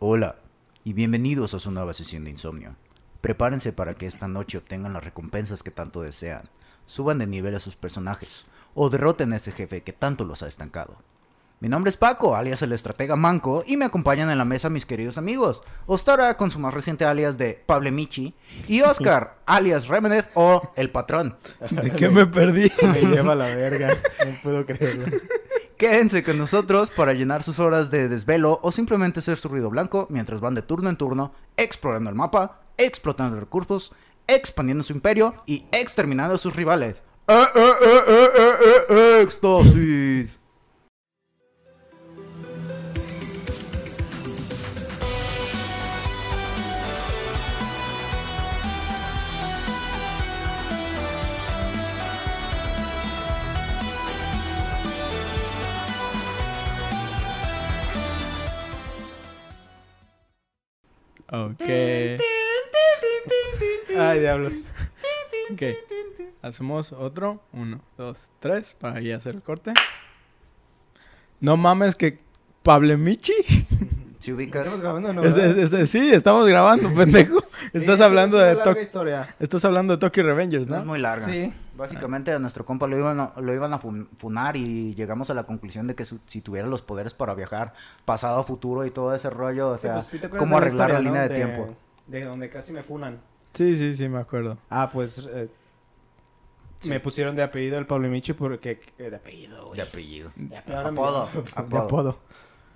Hola y bienvenidos a su nueva sesión de insomnio. Prepárense para que esta noche obtengan las recompensas que tanto desean, suban de nivel a sus personajes o derroten a ese jefe que tanto los ha estancado. Mi nombre es Paco, alias el estratega Manco, y me acompañan en la mesa mis queridos amigos, Ostora con su más reciente alias de Pable Michi, y Oscar, alias Remenez o El Patrón. ¿De qué me perdí? Me lleva la verga. No puedo creerlo. Quédense con nosotros para llenar sus horas de desvelo o simplemente ser su ruido blanco mientras van de turno en turno, explorando el mapa, explotando recursos, expandiendo su imperio y exterminando a sus rivales. ¡Eh, eh, eh, eh, eh, eh, éxtasis! Ok. Ay, diablos. Ok. Hacemos otro. Uno, dos, tres. Para ya hacer el corte. No mames que... ¿Pable Michi? Si ubicas... ¿Estamos grabando o no? Este- este- sí, estamos grabando, pendejo. Estás Sí, hablando es una de larga Tok- historia. Estás hablando de Tokyo Revengers, No es ¿no? muy larga. Sí. Básicamente a nuestro compa lo iban a, lo iban a fun- funar y llegamos a la conclusión de que su- si tuviera los poderes para viajar pasado a futuro y todo ese rollo, o Sí, sea, pues, ¿sí te acuerdas cómo de la arreglar la línea no? de tiempo. De donde casi me funan. Sí, sí, sí, me acuerdo. Ah, pues... eh, Me pusieron de apellido el Pablo Michi porque... eh, De apellido, güey. De apellido. De apellido. Apodo, apodo. De apodo.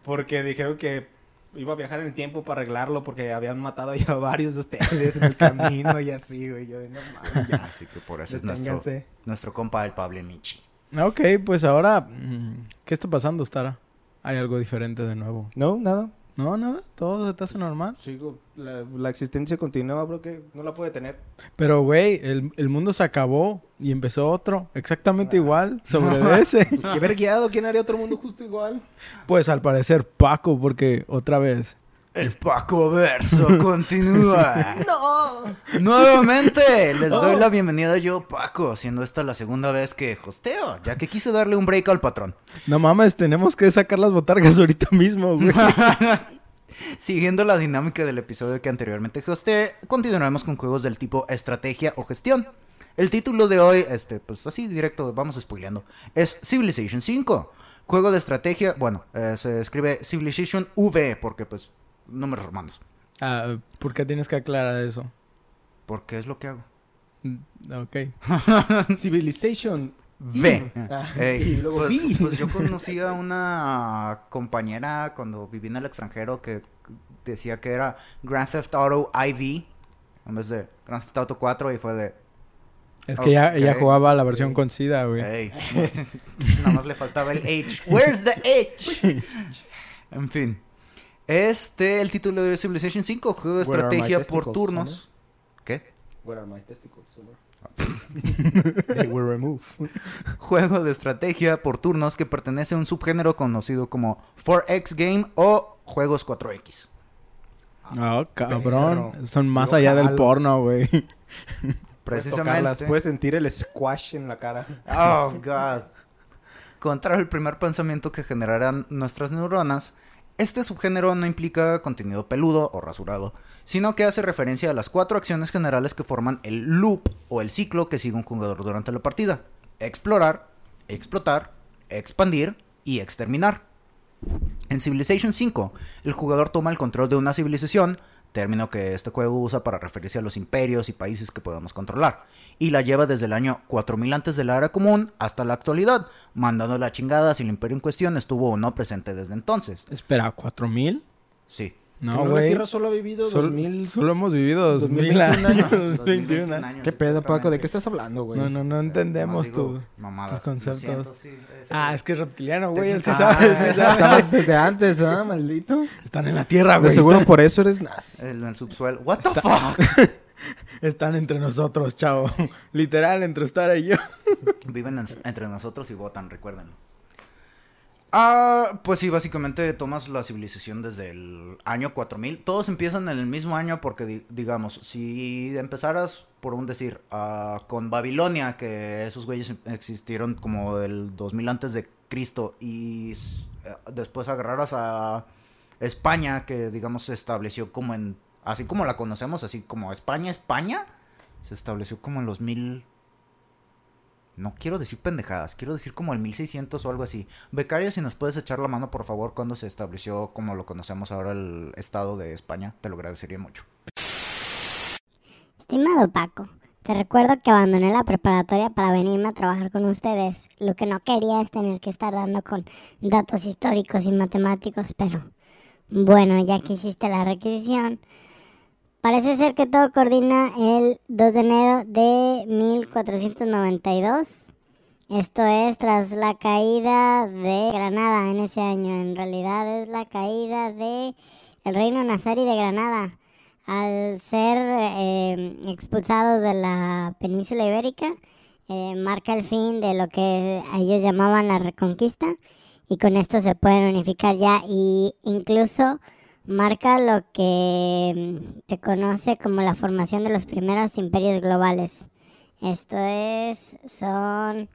Porque dijeron que iba a viajar en el tiempo para arreglarlo porque habían matado ya a varios de ustedes en el camino y así, güey. Yo de no mames, ya. Así que por eso es nuestro, nuestro compa el Pablo Michi. Ok, pues ahora... mm, ¿Qué está pasando, Stara? ¿Hay algo diferente de nuevo? No, nada. No, nada. Todo se te hace normal. Sigo. La, la existencia continúa, bro, que no la puede tener. Pero, güey, el, el mundo se acabó y empezó otro, exactamente igual, sobre ese. Pues qué vergueado, ¿quién haría otro mundo justo igual? Pues al parecer Paco, porque otra vez. El Paco Verso continúa. ¡No! Nuevamente les doy Oh. la bienvenida yo, Paco, siendo esta la segunda vez que hosteo, ya que quise darle un break al patrón. No mames, tenemos que sacar las botargas ahorita mismo, güey. Siguiendo la dinámica del episodio que anteriormente hosteé, continuaremos con juegos del tipo estrategia o gestión. El título de hoy, este, pues así directo, vamos spoileando, es Civilization 5. Juego de estrategia, bueno, eh, se escribe Civilization V, porque pues, números romanos. Ah, ¿Por qué tienes que aclarar eso? Porque es lo que hago. Mm, Ok. Civilization. V. Ah, y luego pues, vi. pues yo conocí a una compañera cuando viví en el extranjero que decía que era Grand Theft Auto IV en vez de Grand Theft Auto 4 y fue de... Es que ella, ella jugaba la versión con SIDA, güey. Ey, nada más le faltaba el H. Where's the H? En fin. Este, el título de Civilization 5, juego de Where estrategia por turnos. ¿Qué? Where are my testicles, Summer? They were removed. Juego de estrategia por turnos que pertenece a un subgénero conocido como 4X Game o juegos 4X. Oh, cabrón. Perro. Son más allá del porno, güey. Puedes Precisamente. Puedes sentir el squash en la cara. Oh, God. Contra el primer pensamiento que generarán nuestras neuronas, este subgénero no implica contenido peludo o rasurado, sino que hace referencia a las cuatro acciones generales que forman el loop o el ciclo que sigue un jugador durante la partida. Explorar, explotar, expandir y exterminar. En Civilization 5, el jugador toma el control de una civilización, término que este juego usa para referirse a los imperios y países que podemos controlar, y la lleva desde el año 4000 antes de la era común hasta la actualidad, mandando la chingada si el imperio en cuestión estuvo o no presente desde entonces. Espera, ¿4000? Sí. No, la güey. Tierra solo ha vivido Sol- 2000... Solo hemos vivido 2000 2021 años. años. 2021 años. años, ¿Qué pedo, Paco? ¿De qué estás hablando, güey? No, no, no entendemos digo tu... mamadas. tus conceptos. Lo siento, sí, es- Ah, es que es reptiliano, güey. Él sí sabe, él sí sabe. Estabas desde antes, ¿ah, maldito? Están en la tierra, güey. seguro por eso eres nazi. En el subsuelo. What the fuck? están entre nosotros, chavo. Literal, entre Stara y yo. Viven en- entre nosotros y votan, recuérdenlo. Ah, pues sí, básicamente tomas la civilización desde el año 4000. Todos empiezan en el mismo año porque, di- digamos, si empezaras, por un decir, ah, con Babilonia, que esos güeyes existieron como del 2000 antes de Cristo, y eh, después agarraras a España, que digamos se estableció como en, así como la conocemos, así como España, España, se estableció como en los mil... No quiero decir pendejadas, quiero decir como el 1600 o algo así. Becario, si nos puedes echar la mano, por favor, cuando se estableció como lo conocemos ahora el Estado de España, te lo agradecería mucho. Estimado Paco, te recuerdo que abandoné la preparatoria para venirme a trabajar con ustedes. Lo que no quería es tener que estar dando con datos históricos y matemáticos, pero bueno, ya que hiciste la requisición, parece ser que todo coordina el 2 de enero de 1492. Esto es tras la caída de Granada en ese año. En realidad es la caída de el reino nazarí de Granada al ser eh, expulsados de la península ibérica, eh, marca el fin de lo que ellos llamaban la reconquista y con esto se pueden unificar ya y incluso marca lo que mm, se conoce como la formación de los primeros imperios globales. Esto es, son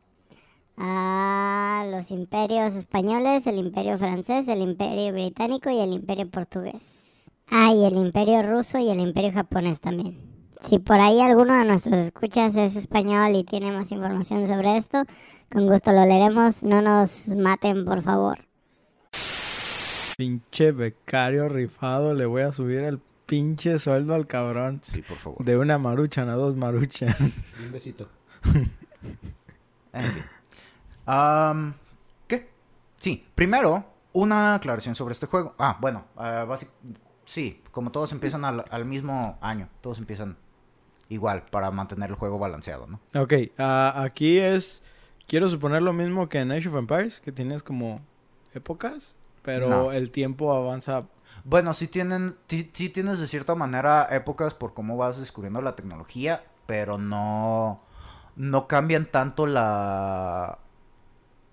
los imperios españoles, el imperio francés, el imperio británico y el imperio portugués. Ah, y el imperio ruso y el imperio japonés también. Si por ahí alguno de nuestros escuchas es español y tiene más información sobre esto, con gusto lo leeremos. No nos maten, por favor. Pinche becario rifado, le voy a subir el pinche sueldo al cabrón. Sí, por favor. De una maruchan a dos maruchan. Un besito. En fin. ¿Qué? Sí, primero, una aclaración sobre este juego. Ah, bueno, basi- sí, como todos empiezan al, al mismo año, todos empiezan igual para mantener el juego balanceado, ¿no? ok, ah, aquí es... Quiero suponer lo mismo que en Age of Empires, que tienes como épocas, pero No. el tiempo avanza. Bueno, sí, tienen, sí, sí tienes de cierta manera épocas por cómo vas descubriendo la tecnología, pero no, no cambian tanto la...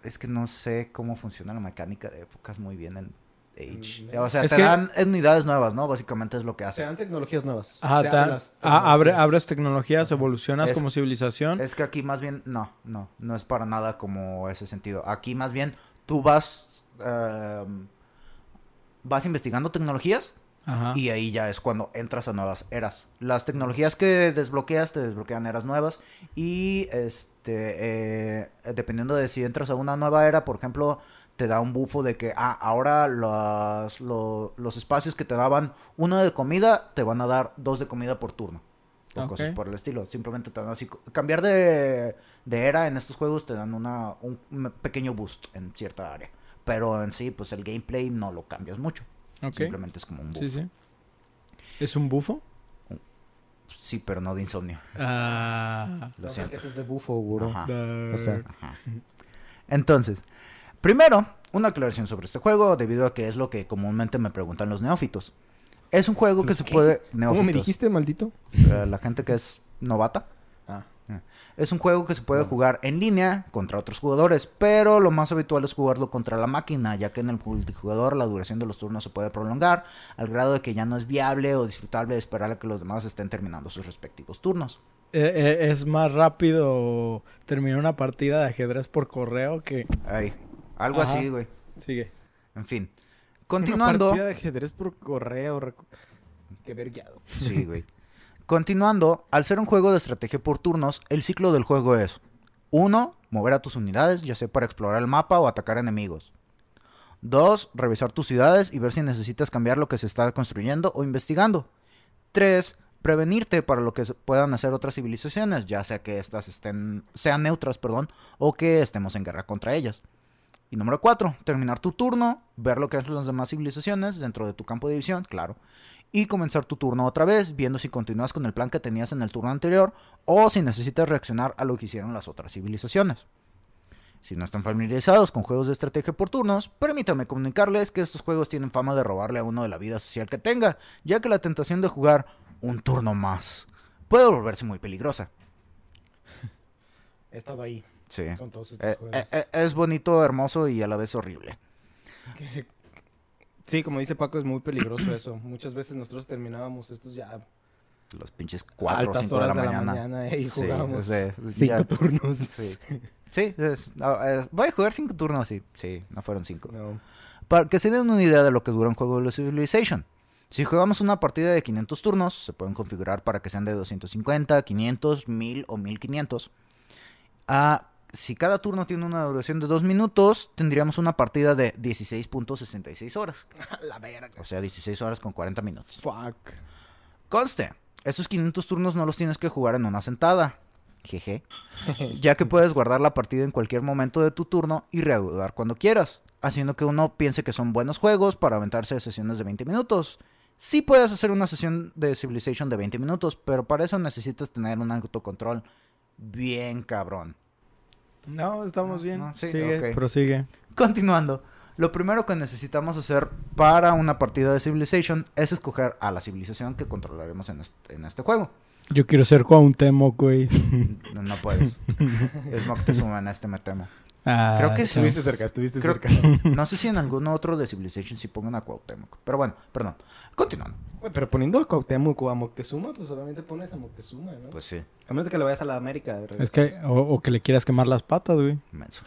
Es que no sé cómo funciona la mecánica de épocas muy bien en Age. Mm, O sea, es te que- dan unidades nuevas, ¿no? Básicamente es lo que Se hace. dan tecnologías nuevas. Ajá, Te te- dan ah, abre- abres tecnologías, evolucionas Es- como civilización. Es que aquí más bien, no, no, no es para nada como ese sentido. Aquí más bien tú vas, em, vas investigando tecnologías Ajá. y ahí ya es cuando entras a nuevas eras. Las tecnologías que desbloqueas te desbloquean eras nuevas y este, eh, dependiendo de si entras a una nueva era, por ejemplo, te da un bufo de que, ah, ahora los, lo- los espacios que te daban uno de comida, te van a dar dos de comida por turno. O cosas por el estilo. Simplemente te dan así. Cambiar de, de era en estos juegos te dan una, un pequeño boost en cierta área. Pero en sí, pues el gameplay no lo cambias mucho. Simplemente es como un bufo. Sí, sí. ¿Es un bufo? Sí, pero no de insomnio. Ah. Lo No, siento. Ese es de bufo. Ajá. O sea, Ajá. Entonces, primero, una aclaración sobre este juego, debido a que es lo que comúnmente me preguntan los neófitos. Es un juego que ¿Los se qué? puede... ¿Cómo Neófitos. me dijiste, maldito? Eh, La gente que es novata. Ah. Es un juego que se puede jugar en línea contra otros jugadores, pero lo más habitual es jugarlo contra la máquina, ya que en el multijugador la duración de los turnos se puede prolongar al grado de que ya no es viable o disfrutable esperar a que los demás estén terminando sus respectivos turnos. Eh, eh, es más rápido terminar una partida de ajedrez por correo que... Ay, algo Ajá. así, güey. Sigue. En fin. Una Continuando. partida de ajedrez por correo. Qué vergueado. Sí, güey. Continuando, al ser un juego de estrategia por turnos, el ciclo del juego es 1. Mover a tus unidades, ya sea para explorar el mapa o atacar enemigos. 2. Revisar tus ciudades y ver si necesitas cambiar lo que se está construyendo o investigando. 3. Prevenirte para lo que puedan hacer otras civilizaciones, ya sea que estas estén, sean neutras, perdón, o que estemos en guerra contra ellas. Y número 4, terminar tu turno, ver lo que hacen las demás civilizaciones dentro de tu campo de visión, claro, y comenzar tu turno otra vez, viendo si continúas con el plan que tenías en el turno anterior o si necesitas reaccionar a lo que hicieron las otras civilizaciones. Si no están familiarizados con juegos de estrategia por turnos, permítame comunicarles que estos juegos tienen fama de robarle a uno de la vida social que tenga, ya que la tentación de jugar un turno más puede volverse muy peligrosa. He estado ahí Sí. con todos estos Eh, juegos. eh, eh, es bonito, hermoso y a la vez horrible. Sí, como dice Paco, es muy peligroso eso. Muchas veces nosotros terminábamos estos ya Los pinches a 4 o altas 5 de la mañana. eh, y Sí, jugábamos es de- cinco ya- turnos. Sí. Sí, es- no, es- voy a jugar cinco turnos, sí. Sí, no fueron cinco. No. Para que se den una idea de lo que dura un juego de Civilization. Si jugamos una partida de 500 turnos, se pueden configurar para que sean de 250, 500, 1000 o 1500. Ah, si cada turno tiene una duración de 2 minutos, tendríamos una partida de 16.66 horas. La verga. O sea, 16 horas con 40 minutos. Fuck. Conste, esos 500 turnos no los tienes que jugar en una sentada. Jeje. Ya que puedes guardar la partida en cualquier momento de tu turno y reanudar cuando quieras. Haciendo que uno piense que son buenos juegos para aventarse sesiones de 20 minutos. Sí puedes hacer una sesión de Civilization de 20 minutos, pero para eso necesitas tener un autocontrol bien cabrón. No, estamos No, bien. no, sí, Sigue, prosigue. Continuando, lo primero que necesitamos hacer para una partida de Civilization es escoger a la civilización que controlaremos en este, en este juego. Yo quiero ser Cuauhtémoc, güey. No, no puedes. es Moctezuma en este me temo. Ah, Creo que sí. Estuviste cerca, estuviste Creo- cerca. No sé si en algún otro de Civilization sí pongan a Cuauhtémoc. Pero bueno, perdón. Continuando. Pero poniendo a Cuauhtémoc o a Moctezuma, pues solamente pones a Moctezuma, ¿no? Pues sí, A menos de que le vayas a la América. de Es que, o, o que le quieras quemar las patas, güey.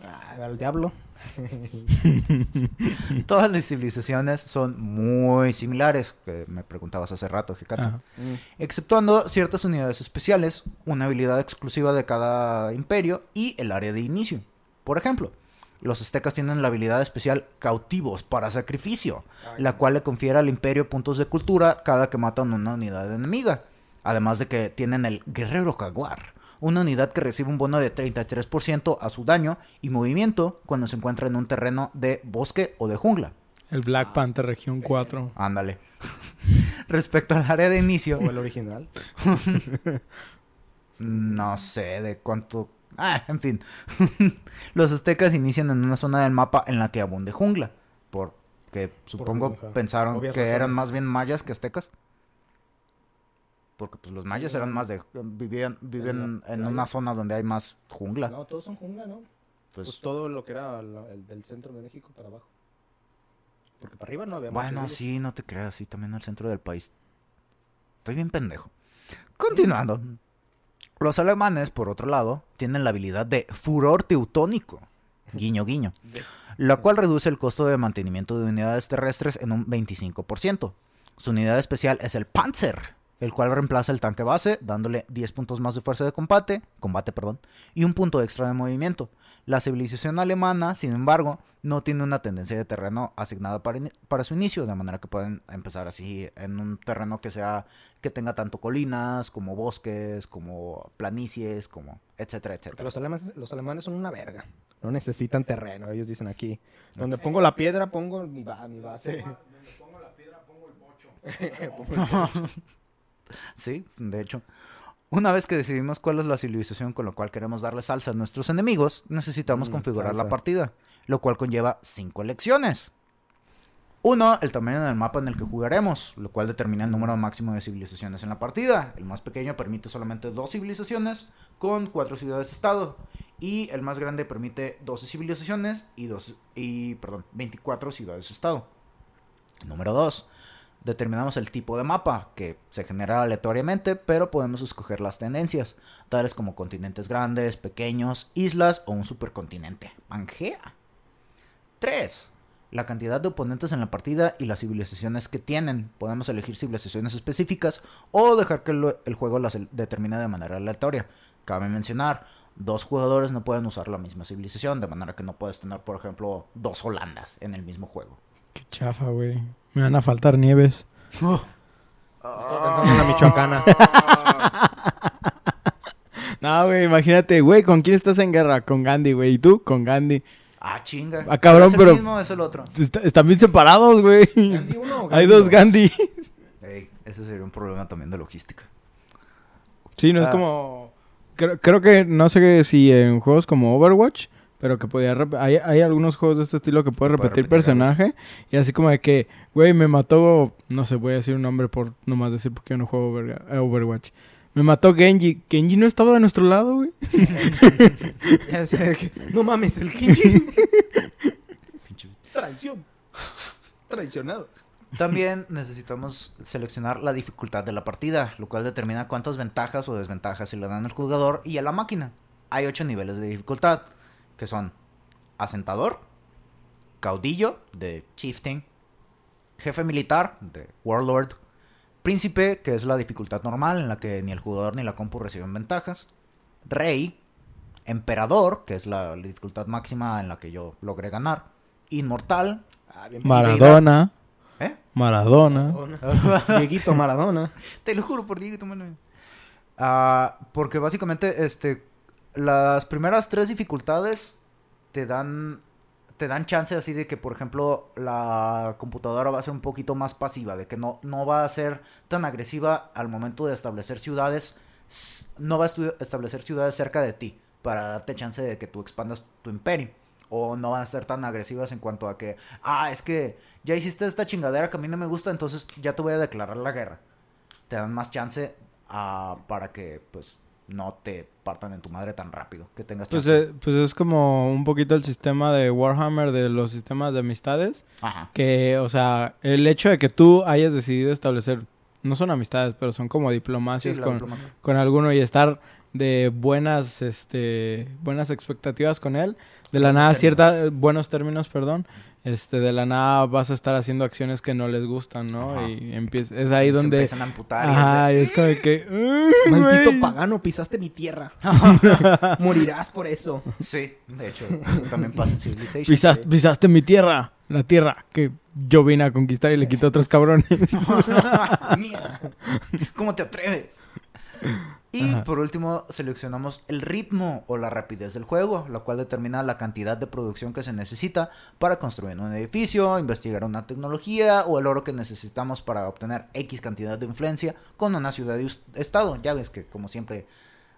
Ah, al diablo. Todas las civilizaciones son muy similares, que me preguntabas hace rato, Hikatsu. Mm. Exceptuando ciertas unidades especiales, una habilidad exclusiva de cada imperio y el área de inicio. Por ejemplo, los aztecas tienen la habilidad especial cautivos para sacrificio, la cual le confiere al imperio puntos de cultura cada que matan una unidad enemiga. Además de que tienen el guerrero jaguar, una unidad que recibe un bono de 33% a su daño y movimiento cuando se encuentra en un terreno de bosque o de jungla. El Black Panther Región 4. Ándale. Respecto al área de inicio, O el original. No sé de cuánto. Ah, en fin. Los aztecas inician en una zona del mapa en la que abunde jungla. Porque supongo pensaron obvias que eran más bien mayas que aztecas. Porque pues los mayas eran más de. Vivían, viven la en una zona donde hay más jungla. No, todos son jungla, ¿no? Pues, pues. todo lo que era la- el del centro de México para abajo. Porque para arriba no había más Bueno, civiles. sí, no te creas, sí, también al centro del país. Estoy bien pendejo. Continuando. Los alemanes, por otro lado, tienen la habilidad de furor teutónico. Guiño, guiño. La cual reduce el costo de mantenimiento de unidades terrestres en un 25%. Su unidad especial es el Panzer, el cual reemplaza el tanque base, dándole 10 puntos más de fuerza de combate, combate, perdón, y un punto extra de movimiento. La civilización alemana, sin embargo, no tiene una tendencia de terreno asignada para, su inicio, de manera que pueden empezar así en un terreno que sea que tenga tanto colinas, como bosques, como planicies, como etcétera, Porque etcétera. los alemanes, los alemanes son una verga. No necesitan terreno, ellos dicen aquí. Donde pongo la piedra, pongo mi, ba- mi base. Sí, de hecho. Una vez que decidimos cuál es la civilización con la cual queremos darle salsa a nuestros enemigos, necesitamos Mm, configurar la partida, lo cual conlleva cinco elecciones. Uno, el tamaño del mapa en el que jugaremos, lo cual determina el número máximo de civilizaciones en la partida. El más pequeño permite solamente dos civilizaciones con cuatro ciudades-estado. Y el más grande permite 12 civilizaciones y, dos, y perdón, 24 ciudades-estado. Número 2. Determinamos el tipo de mapa, que se genera aleatoriamente, pero podemos escoger las tendencias, tales como continentes grandes, pequeños, islas o un supercontinente. Pangea. 3. La cantidad de oponentes en la partida y las civilizaciones que tienen. Podemos elegir civilizaciones específicas o dejar que el juego las determine de manera aleatoria. Cabe mencionar, dos jugadores no pueden usar la misma civilización, de manera que no puedes tener, por ejemplo, dos Holandas en el mismo juego. Qué chafa, güey. Me van a faltar nieves. Estaba pensando en la michoacana. No, güey, imagínate, güey, ¿con quién estás en guerra? Con Gandhi, güey. ¿Y tú? Con Gandhi. Ah, chinga. Ah, cabrón, ¿Es el pero- mismo o es el otro? Est- están bien separados, güey. ¿Gandhi uno o Hay Gandhi dos dos? Gandhi. Ey, ese sería un problema también de logística. Sí, no es Ah. como... Creo, creo que, no sé si en juegos como Overwatch, pero que podía... Hay, hay algunos juegos de este estilo que puedes repetir repetir personaje. Y así como de que, güey, me mató... No sé, voy a decir un nombre por nomás decir porque yo no juego eh, Overwatch. Me mató Genji. Genji no estaba de nuestro lado, güey. Ya sé que- No mames, el Kenji. Pinche- Traición. Traicionado. También necesitamos seleccionar la dificultad de la partida, lo cual determina cuántas ventajas o desventajas se le dan al jugador y a la máquina. Hay ocho niveles de dificultad, que son asentador, caudillo de Chieftain, jefe militar de Warlord, príncipe, que es la dificultad normal en la que ni el jugador ni la compu reciben ventajas, rey, emperador, que es la dificultad máxima en la que yo logré ganar, inmortal, Ah, Maradona. ¿eh? Maradona. Maradona. Dieguito Maradona. Te lo juro por Diego, Manuel. Ah, porque básicamente, este, las primeras tres dificultades te dan, te dan chance así de que, por ejemplo, la computadora va a ser un poquito más pasiva, de que no, no va a ser tan agresiva al momento de establecer ciudades, no va a establecer ciudades cerca de ti para darte chance de que tú expandas tu imperio. O no van a ser tan agresivas en cuanto a que, ah, es que ya hiciste esta chingadera que a mí no me gusta, entonces ya te voy a declarar la guerra te dan más chance ah, para que pues no te partan en tu madre tan rápido, que tengas Pues, chance. eh, pues es como un poquito el sistema de Warhammer de los sistemas de amistades. Ajá. Que, o sea, el hecho de que tú hayas decidido establecer, no son amistades, pero son como diplomacias con, diplomacia. con alguno y estar de buenas, este, buenas expectativas con él. De la Buenos nada, términos. cierta, buenos términos, perdón. Este, de la nada vas a estar haciendo acciones que no les gustan, ¿no? Ajá. Y empieza, es ahí Se donde... empiezan a amputar y Ajá, es y es como de que... "Ay, Maldito güey". pagano, pisaste mi tierra. Morirás por eso. de- Sí, de hecho, eso también pasa en Civilization. Pisas- pisaste mi tierra, la tierra que yo vine a conquistar y le quité a otros cabrones. Mía. ¿Cómo te atreves? Y Ajá. por último, seleccionamos el ritmo o la rapidez del juego, lo cual determina la cantidad de producción que se necesita para construir un edificio, investigar una tecnología o el oro que necesitamos para obtener X cantidad de influencia con una ciudad y estado. Ya ves que, como siempre,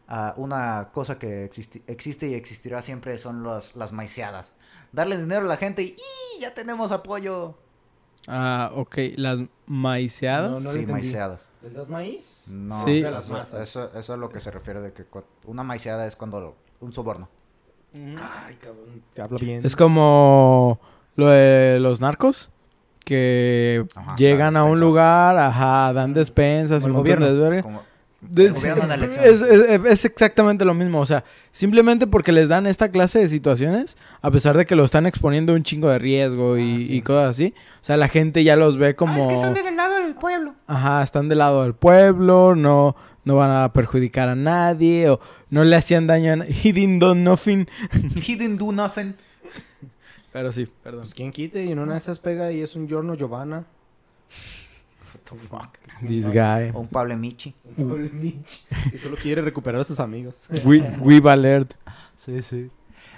ah, una cosa que existi- existe y existirá siempre son las, las maiceadas. Darle dinero a la gente y ya tenemos apoyo. Ah, ok, las maiceadas. No, no sí, maiceadas. ¿Les das maíz? No, Sí. De las eso, masas. eso, eso es lo que se refiere de que una maiceada es cuando un soborno. Ay, cabrón. Te habla bien. Es como lo de los narcos que Ajá, llegan a un lugar, ajá, dan despensas y Como un el montón de. Como De- es, es- es exactamente lo mismo, o sea, simplemente porque les dan esta clase de situaciones, a pesar de que lo están exponiendo a un chingo de riesgo y, Ah, sí. y cosas así, o sea, la gente ya los ve como... del lado del pueblo. Ajá, están del lado del pueblo, no, no van a perjudicar a nadie, o no le hacían daño a nadie. He didn't do nothing. He didn't do nothing. Pero sí, perdón. Pues quién quite y en una de esas pega y es un giorno Giovanna. What the fuck. This guy. O un Pablo Michi. y solo quiere recuperar a sus amigos. We, we alert. Sí, sí.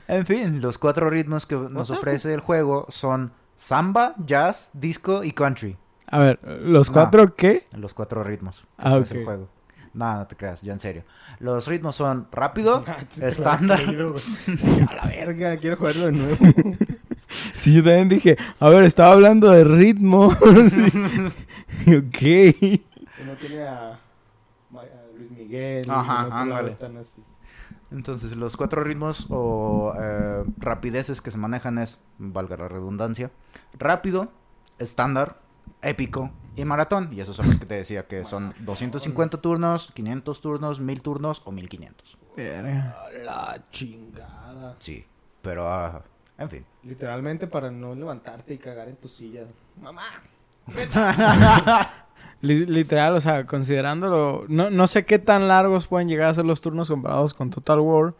En fin, los cuatro ritmos que nos ofrece el juego son samba, jazz, disco y country. A ver, ¿los No. cuatro qué? Los cuatro ritmos Ah, ofrece el juego. No, no te creas, ya en serio. Los ritmos son rápido, estándar. A la verga, quiero jugarlo de nuevo. Sí, yo también dije, a ver, estaba hablando de ritmo. Ok. Que no tiene a, Luis Miguel. Ajá, ándale. están así. Entonces, los cuatro ritmos o eh, rapideces que se manejan es, valga la redundancia, rápido, estándar, épico y maratón. Y esos son los que te decía que son 250 turnos, 500 turnos, 1000 turnos o 1500. A la chingada. Sí, pero, ah, en fin. Literalmente para no levantarte y cagar en tu silla. Mamá. Li- literal, o sea, considerándolo, no, no sé qué tan largos pueden llegar a ser los turnos comparados con Total War,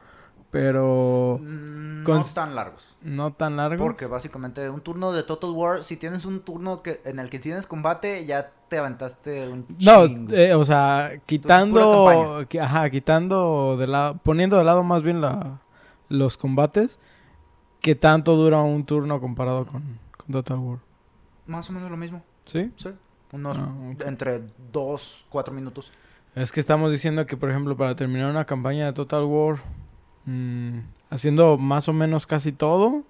pero Mm, Con- No tan largos. no tan largos. Porque básicamente un turno de Total War, si tienes un turno que en el que tienes combate, ya te aventaste un No, chingo. eh, o sea, quitando, ajá, quitando de lado, poniendo de lado más bien la, los combates, ¿qué tanto dura un turno comparado con, con Total War? Más o menos lo mismo. ¿Sí? Sí. Unos Ah, ok. entre 2, 4 minutos. Es que estamos diciendo que, por ejemplo, para terminar una campaña de Total War, mm, haciendo más o menos casi todo,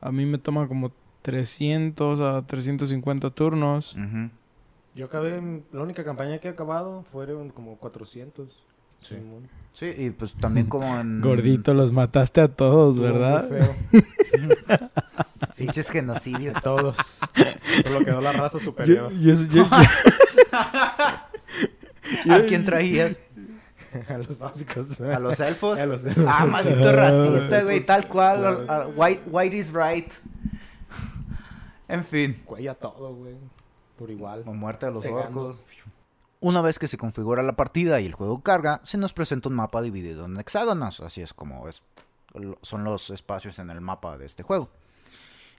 a mí me toma como 300 a 350 turnos. Yo acabé, la única campaña que he acabado fueron como 400. Sí. Y pues también como en... Gordito, los mataste a todos, Estuvo muy ¿verdad? feo. Pinches genocidios. Todos. Solo quedó la raza Yo- superior. yo- yo- ¿A quién traías? a los básicos. ¿A los elfos? A los Ah, maldito racista, Los güey, tal cual. Claro. a- White, white is right. En fin, Cuella todo, güey. Por igual. o muerte de los Cegando. orcos. Una vez que se configura la partida y el juego carga, se nos presenta un mapa dividido en hexágonos, así es como es, son los espacios en el mapa de este juego.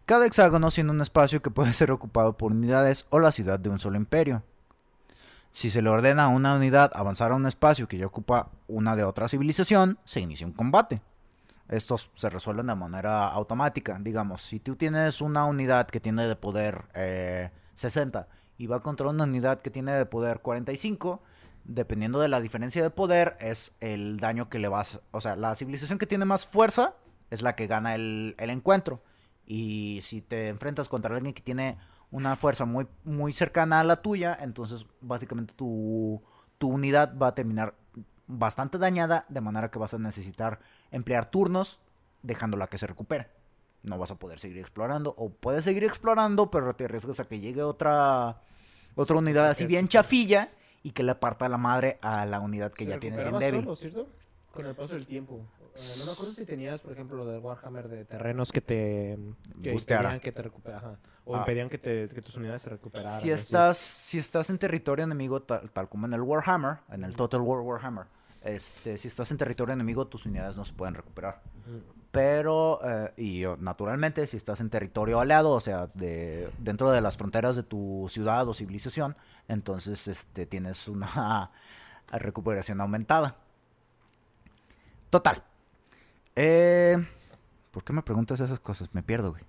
Cada hexágono siendo un espacio que puede ser ocupado por unidades o la ciudad de un solo imperio. Si se le ordena a una unidad avanzar a un espacio que ya ocupa una de otra civilización, se inicia un combate. Estos se resuelven de manera automática. Digamos, si tú tienes una unidad que tiene de poder eh, 60 y va contra una unidad que tiene de poder 45, dependiendo de la diferencia de poder, es el daño que le vas. O sea, la civilización que tiene más fuerza es la que gana el, el encuentro. Y si te enfrentas contra alguien que tiene una fuerza muy, muy cercana a la tuya, entonces básicamente tu, tu unidad va a terminar bastante dañada, de manera que vas a necesitar emplear turnos dejándola que se recupere. No vas a poder seguir explorando, o puedes seguir explorando, pero te arriesgas a que llegue otra, otra unidad así bien chafilla y que le parta la madre a la unidad que Se ya tienes bien débil. solo, ¿cierto? Con el paso del tiempo. Eh, no me acuerdo si tenías, por ejemplo, lo del Warhammer de terrenos que te que impedían que te recuperaran. O Ah. impedían que, te, que tus unidades se recuperaran. Si así. estás, si estás en territorio enemigo, tal, tal como en el Warhammer, en el Total War Warhammer, este, si estás en territorio enemigo, tus unidades no se pueden recuperar. Mm. Pero, eh, y oh, naturalmente, si estás en territorio aliado, o sea, de, dentro de las fronteras de tu ciudad o civilización, entonces este, tienes una recuperación aumentada. Total. Eh, ¿Por qué me preguntas esas cosas? Me pierdo, güey.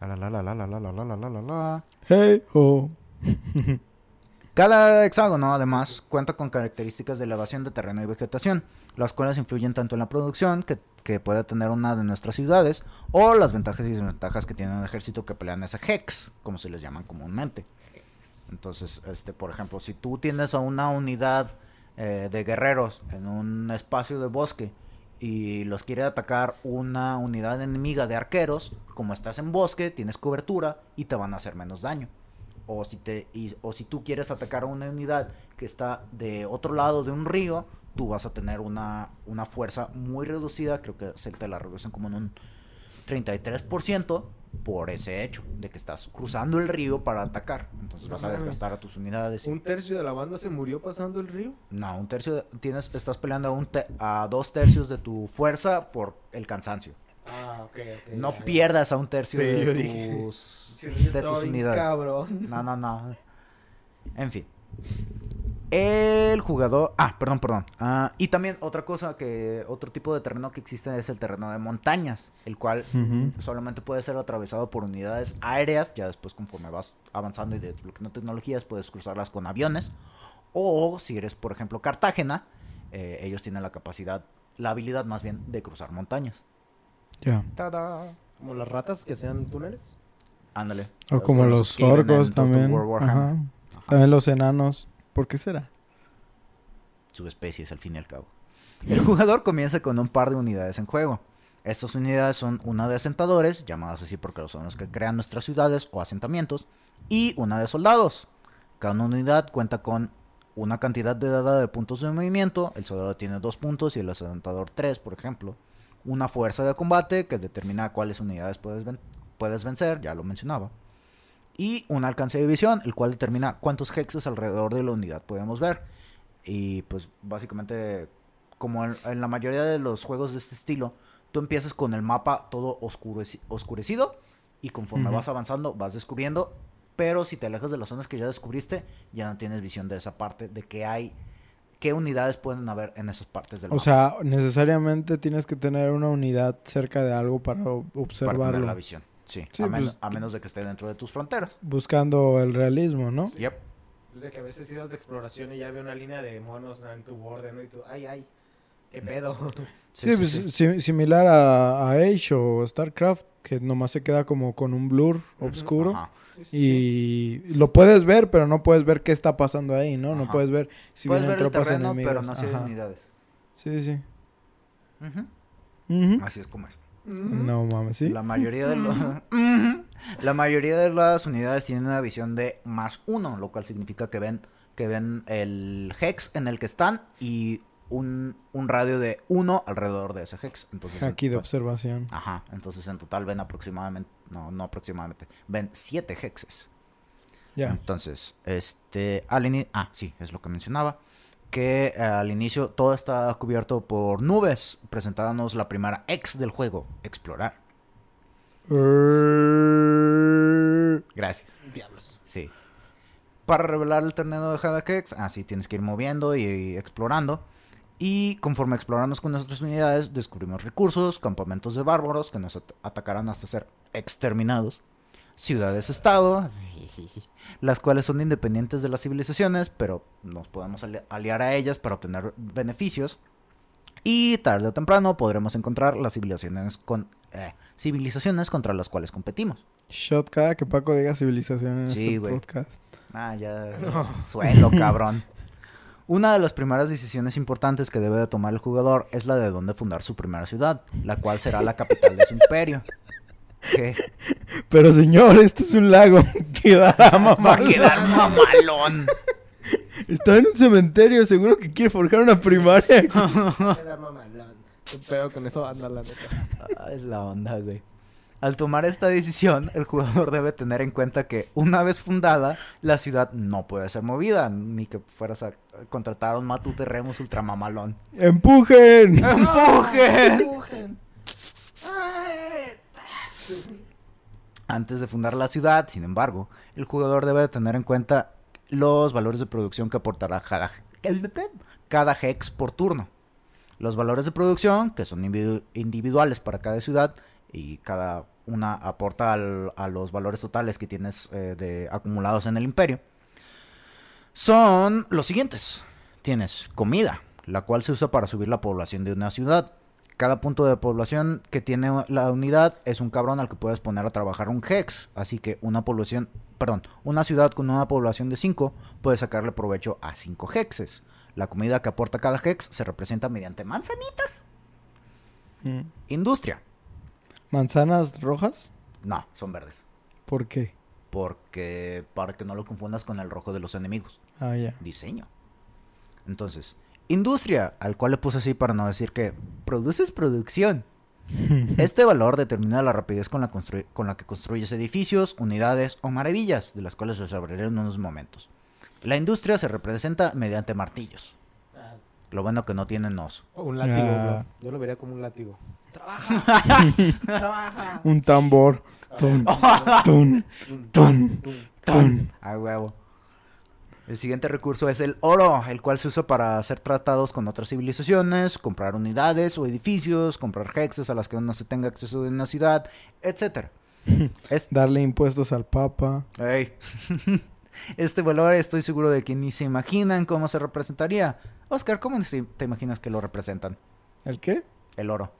La, la, la, la, la, la, la, la, la, la, la, la. Hey, oh. Cada hexágono, además, cuenta con características de elevación de terreno y vegetación, las cuales influyen tanto en la producción que, que puede tener una de nuestras ciudades, o las ventajas y desventajas que tiene un ejército que pelean ese hex, como se les llaman comúnmente. Entonces, este, por ejemplo, si tú tienes a una unidad eh, de guerreros en un espacio de bosque y los quiere atacar una unidad enemiga de arqueros, como estás en bosque, tienes cobertura y te van a hacer menos daño. O si, te, y- o si tú quieres atacar a una unidad que está de otro lado de un río, tú vas a tener una, una fuerza muy reducida, creo que se te la reducen como en un 33% por ese hecho, de que estás cruzando el río para atacar. Entonces vas a desgastar a tus unidades. ¿Un tercio de la banda se murió pasando el río? No, un tercio, de- tienes, estás peleando a, un te- a dos tercios de tu fuerza por el cansancio. Ah, ok, ok. No sí. pierdas a un tercio Sí, de dije, tus, Sí, de tus unidades. Cabrón. No, no, no. En fin. El jugador... Ah, perdón, perdón. Ah, y también otra cosa que... Otro tipo de terreno que existe es el terreno de montañas. El cual solamente puede ser atravesado por unidades aéreas. Ya después conforme vas avanzando y desbloqueando tecnologías puedes cruzarlas con aviones. O si eres, por ejemplo, Cartagena, eh, ellos tienen la capacidad, la habilidad más bien de cruzar montañas. Ya. Como las ratas que sean túneles. Ándale. O como Como los orcos también. Ajá. Ajá. También los enanos. ¿Por qué será? subespecies al fin y al cabo. El jugador comienza con un par de unidades en juego. Estas unidades son una de asentadores, llamadas así porque son los que crean nuestras ciudades o asentamientos, y una de soldados. Cada unidad cuenta con una cantidad de dada de puntos de movimiento, el soldado tiene dos puntos y el asentador tres, por ejemplo. Una fuerza de combate que determina cuáles unidades puedes, puedes vencer, ya lo mencionaba. Y un alcance de visión, el cual determina cuántos hexes alrededor de la unidad podemos ver. Y pues básicamente, como en, en la mayoría de los juegos de este estilo, tú empiezas con el mapa todo oscureci- oscurecido y conforme vas avanzando vas descubriendo, pero si te alejas de las zonas que ya descubriste, ya no tienes visión de esa parte, de qué hay, qué unidades pueden haber en esas partes del O mapa sea, necesariamente tienes que tener una unidad cerca de algo para o- para tener observarlo. la visión. Sí, Sí, a, men- pues, a menos de que esté dentro de tus fronteras. Buscando el realismo, ¿no? Yep. De que a veces ibas de exploración y ya había una línea de monos en tu borde, ¿no? Y tú, ay, ay, qué pedo. Sí, pues, si- similar a, a Age o StarCraft, que nomás se queda como con un blur Ujú. oscuro. Ajá. Y lo puedes ver, pero no puedes ver qué está pasando ahí, ¿no? No puedes ver si Puedes vienen ver el tropas terreno, enemigas. pero no si hay unidades. Sí, sí. Ujú. Así es como es. No mames, ¿sí? La mayoría de los... la mayoría de las unidades tienen una visión de más uno, lo cual significa que ven que ven el hex en el que están y un, un radio de uno alrededor de ese hex. Entonces, en Aquí de total- observación. Ajá, entonces en total ven aproximadamente no, no aproximadamente, ven 7 hexes. Ya. Entonces, este, al ah, sí, es lo que mencionaba, que eh, al inicio todo está cubierto por nubes, presentándonos la primera ex del juego, explorar. Gracias. Diablos. Sí. Para revelar el torneo de Hadakex, así tienes que ir moviendo y, y explorando. Y conforme exploramos con nuestras unidades, descubrimos recursos, campamentos de bárbaros que nos at- atacarán hasta ser exterminados. Ciudades-estado, las cuales son independientes de las civilizaciones, pero nos podemos ali- aliar a ellas para obtener beneficios. Y tarde o temprano podremos encontrar las civilizaciones, con, eh, civilizaciones contra las cuales competimos. Shot cada que Paco diga civilización en Sí, este güey. podcast. Ah, ya. Suelo, cabrón. Una de las primeras decisiones importantes que debe de tomar el jugador es la de dónde fundar su primera ciudad, la cual será la capital de su imperio. ¿Qué? Pero señor, este es un lago. Quedará Va a mamalón. quedar mamalón. Está en un cementerio, seguro que quiere forjar una primaria. Era mamalón. Qué pedo con eso anda la neta. Ah, es la onda, güey. Al tomar esta decisión, el jugador debe tener en cuenta que una vez fundada, la ciudad no puede ser movida, ni que fueras a contratar a un Matute Remus ultramamalón. ¡Empujen! ¡Empujen! Antes de fundar la ciudad, sin embargo, el jugador debe de tener en cuenta los valores de producción que aportará cada, hex por turno. Los valores de producción, que son individu- individuales para cada ciudad, y cada una aporta a los valores totales que tienes eh, acumulados en el imperio, son los siguientes. Tienes comida, la cual se usa para subir la población de una ciudad. Cada punto de población que tiene la unidad es un cabrón al que puedes poner a trabajar un hex. Así que una población, perdón, una ciudad con una población de 5 puede sacarle provecho a 5 hexes. La comida que aporta cada hex se representa mediante manzanitas. Mm. Industria. ¿Manzanas rojas? No, son verdes. ¿Por qué? Porque para que no lo confundas con el rojo de los enemigos. Ah, ya. diseño. Entonces, industria, al cual le puse así para no decir que produces producción. Este valor determina la rapidez con la, constru- con la que construyes edificios, unidades o maravillas, de las cuales les hablaré en unos momentos. La industria se representa mediante martillos. Lo bueno que no tienen oso. O un látigo, Ah. bro. Yo lo vería como un látigo. Trabaja. Trabaja. Un tambor. Tun, tun, tun, tun. A huevo. El siguiente recurso es el oro, el cual se usa para hacer tratados con otras civilizaciones, comprar unidades o edificios, comprar hexes a las que no se tenga acceso en una ciudad, etc. Darle impuestos al papa. Ey. Este valor estoy seguro de que ni se imaginan cómo se representaría. Oscar, ¿cómo te imaginas que lo representan? ¿El qué? El oro.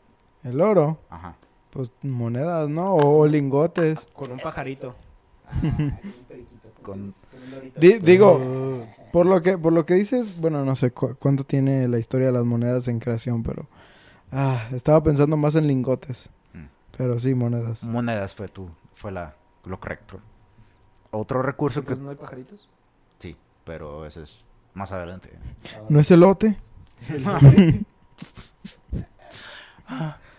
El oro. Ajá. Pues monedas, ¿no? O lingotes. Con un pajarito. Ah, con digo, por lo que por lo que dices, bueno, no sé cu- cuánto tiene la historia de las monedas en creación, pero ah, estaba pensando más en lingotes. Mm. Pero sí, monedas. Monedas fue tu, fue la, lo correcto. Otro recurso que... ¿No hay pajaritos? Sí, pero ese es más adelante. ¿No es elote?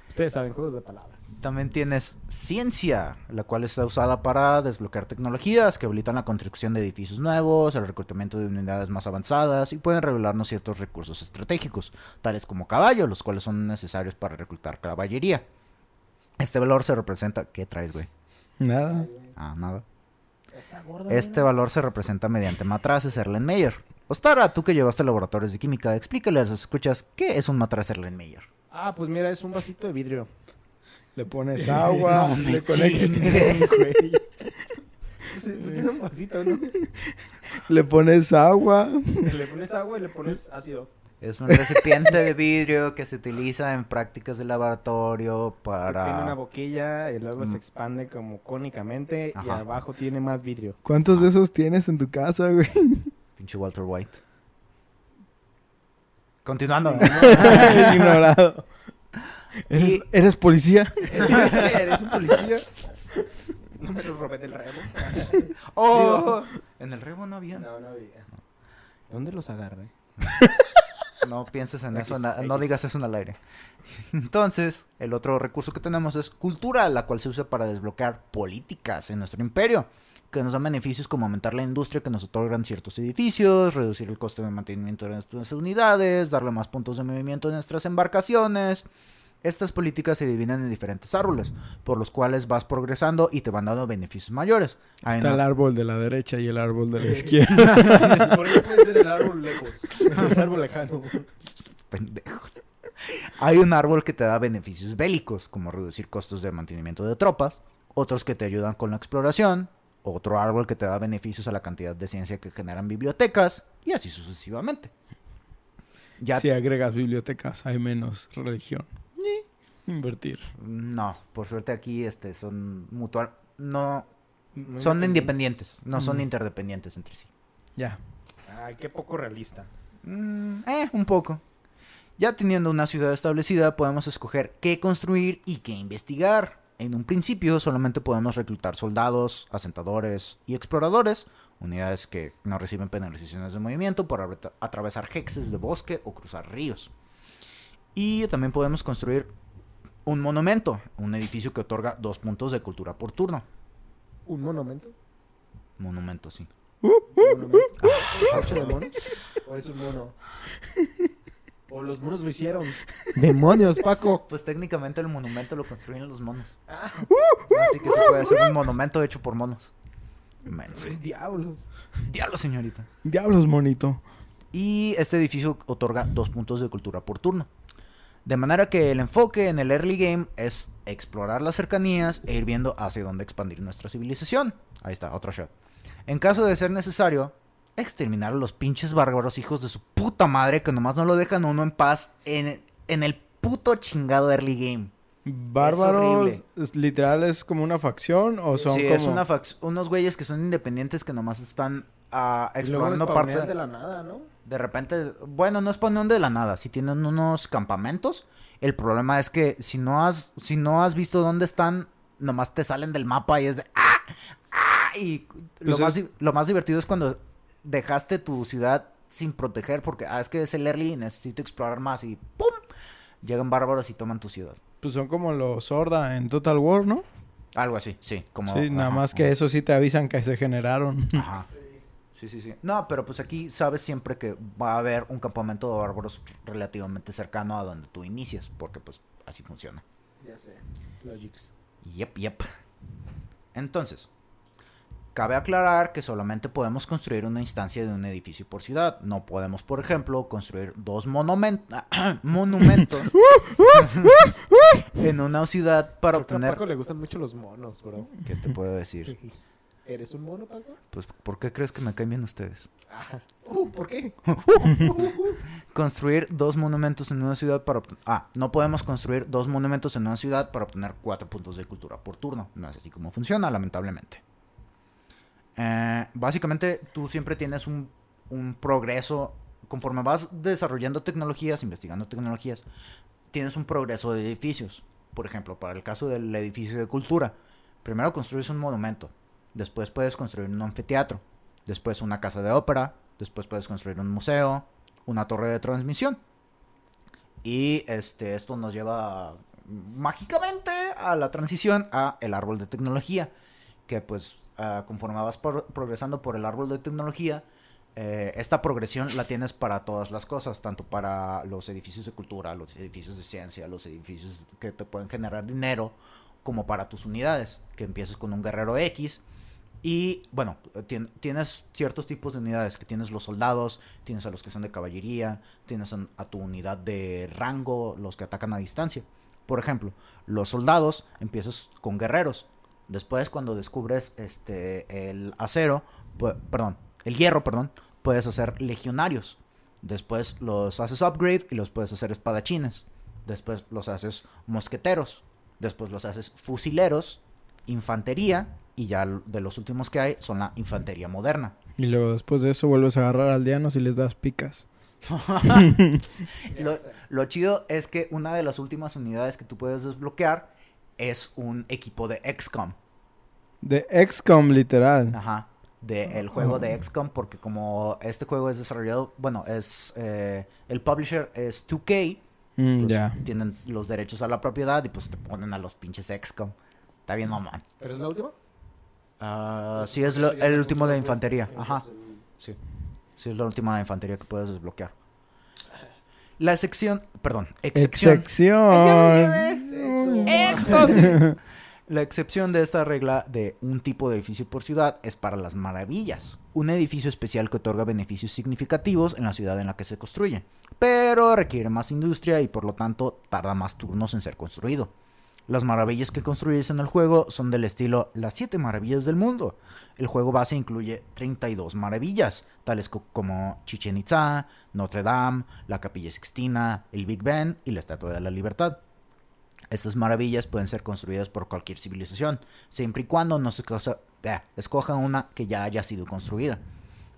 Ustedes saben, juegos de palabras. También tienes ciencia, la cual está usada para desbloquear tecnologías que habilitan la construcción de edificios nuevos, el reclutamiento de unidades más avanzadas y pueden revelarnos ciertos recursos estratégicos, tales como caballos, los cuales son necesarios para reclutar caballería. Este valor se representa... ¿Qué traes, güey? Nada. Ah, nada. Esa gorda, Este valor se representa mediante matraces Erlenmeyer. Ostara, tú que llevaste laboratorios de química, explícale a los escuchas qué es un matraz Erlenmeyer. Ah, pues mira, es un vasito de vidrio. Le pones agua, No me le conectas. Pues es un vasito, ¿no? le pones agua. Le pones agua y le pones ácido. Es un recipiente de vidrio que se utiliza en prácticas de laboratorio Tiene una para... boquilla y luego Mm. se expande como cónicamente y abajo tiene más vidrio. ¿Cuántos de esos tienes en tu casa, güey? Pinche Walter White. Continuando. Ignorado. ¿Eres, Y- eres policía? ¿Eres un policía? No me lo robé del rebo. ¡Oh! En el rebo no había. No, no había. ¿Dónde los agarré? No pienses en eso, na- no digas eso en el aire. Entonces, el otro recurso que tenemos es cultura, la cual se usa para desbloquear políticas en nuestro imperio, que nos dan beneficios como aumentar la industria que nos otorgan ciertos edificios, reducir el coste de mantenimiento de nuestras unidades, darle más puntos de movimiento a nuestras embarcaciones. Estas políticas se dividen en diferentes árboles, por los cuales vas progresando y te van dando beneficios mayores. Está el árbol de la derecha y el árbol de la izquierda. Por ahí puedes ver el árbol lejos. El árbol lejano. pendejos. Hay un árbol que te da beneficios bélicos, como reducir costos de mantenimiento de tropas, otros que te ayudan con la exploración, otro árbol que te da beneficios a la cantidad de ciencia que generan bibliotecas, y así sucesivamente. Ya Si agregas bibliotecas, hay menos religión. Invertir. no, por suerte aquí este son mutual no No son independientes. no son Mm. interdependientes entre sí. Ya. Ay, qué poco realista. Mm, eh, un poco. Ya teniendo una ciudad establecida, podemos escoger qué construir y qué investigar. En un principio solamente podemos reclutar soldados, asentadores y exploradores, unidades que no reciben penalizaciones de movimiento por atra- atravesar hexes de bosque o cruzar ríos. Y también podemos construir un monumento, un edificio que otorga dos puntos de cultura por turno. ¿Un monumento? Monumento, sí. ¿Un monumento? ¿Un coche de monos? ¿O es un mono? ¿O los monos lo hicieron? ¡Demonios, Paco! Pues técnicamente el monumento lo construyen los monos. Así que se puede hacer un monumento hecho por monos. Menso. ¡Diablos! Diablo, señorita. Diablos, monito. Y este edificio otorga dos puntos de cultura por turno. De manera que el enfoque en el early game es explorar las cercanías e ir viendo hacia dónde expandir nuestra civilización. Ahí está, otro shot. En caso de ser necesario, exterminar a los pinches bárbaros hijos de su puta madre que nomás no lo dejan uno en paz en, en el puto chingado early game. ¿Bárbaros es, literal es como una facción o son sí, como... es una fac- unos güeyes que son independientes que nomás están explorando parte de la nada, ¿no? De repente, bueno, no es poniendo de la nada, si tienen unos campamentos, el problema es que si no has si no has visto dónde están, nomás te salen del mapa y es de ¡ah! ¡ah! y lo Pues más es- lo más divertido es cuando dejaste tu ciudad sin proteger porque ah, es que es el early y necesito explorar más y pum, llegan bárbaros y toman tu ciudad. Pues son como los Horda en Total War, ¿no? Algo así, sí, como sí, nada ajá, más que eso sí te avisan que se generaron. Ajá. Sí, sí, sí. No, pero pues aquí sabes siempre que va a haber un campamento de bárbaros relativamente cercano a donde tú inicias, porque pues así funciona. Ya sé. Logics. Yep, yep. Entonces, cabe aclarar que solamente podemos construir una instancia de un edificio por ciudad. No podemos, por ejemplo, construir dos monumen- monumentos en una ciudad para Creo que a obtener... Paco le gustan mucho los monos, bro. ¿Qué te puedo decir? ¿Eres un mono, Paco? Pues, ¿por qué crees que me caen bien ustedes? Ah. Uh, ¿Por qué? Construir dos monumentos en una ciudad para... Ah, no podemos construir dos monumentos en una ciudad para obtener cuatro puntos de cultura por turno. No es así como funciona, lamentablemente. Eh, básicamente, tú siempre tienes un, un progreso. Conforme vas desarrollando tecnologías, investigando tecnologías, tienes un progreso de edificios. Por ejemplo, para el caso del edificio de cultura, primero construyes un monumento, después puedes construir un anfiteatro, después una casa de ópera, después puedes construir un museo, una torre de transmisión. Y este, esto nos lleva mágicamente a la transición a el árbol de tecnología, que pues ah, conforme vas por- progresando por el árbol de tecnología, eh, esta progresión la tienes para todas las cosas, tanto para los edificios de cultura, los edificios de ciencia, los edificios que te pueden generar dinero, como para tus unidades, que empieces con un guerrero X. Y bueno, tien- tienes ciertos tipos de unidades, que tienes los soldados, tienes a los que son de caballería, tienes a, tu unidad de rango, los que atacan a distancia. Por ejemplo, los soldados empiezas con guerreros. Después, cuando descubres este el acero, perdón, el hierro, perdón, puedes hacer legionarios. Después los haces upgrade y los puedes hacer espadachines. Después los haces mosqueteros. Después los haces fusileros, infantería y ya de los últimos que hay son la infantería moderna. Y luego después de eso vuelves a agarrar aldeanos y les das picas. Lo, lo chido es que una de las últimas unidades que tú puedes desbloquear es un equipo de XCOM. De XCOM, literal. Ajá. del juego de XCOM porque como este juego es desarrollado, bueno, es eh, el publisher es 2K, Mm, pues, ya. tienen los derechos a la propiedad y pues te ponen a los pinches XCOM. Está bien mamón. ¿Pero es la última? Ah, sí, es lo- el último de infantería. Ajá. Sí. Sí, es la última de infantería que puedes desbloquear. La sección, perdón, excepción. Excepción. ¡Éxtasis! La excepción de esta regla de un tipo de edificio por ciudad es para las maravillas, un edificio especial que otorga beneficios significativos en la ciudad en la que se construye, pero requiere más industria y por lo tanto tarda más turnos en ser construido. Las maravillas que construyes en el juego son del estilo las 7 maravillas del mundo. El juego base incluye 32 maravillas, tales co- como Chichen Itza, Notre Dame, la Capilla Sixtina, el Big Ben y la Estatua de la Libertad. Estas maravillas pueden ser construidas por cualquier civilización, siempre y cuando no se cosa- eh, escojan una que ya haya sido construida.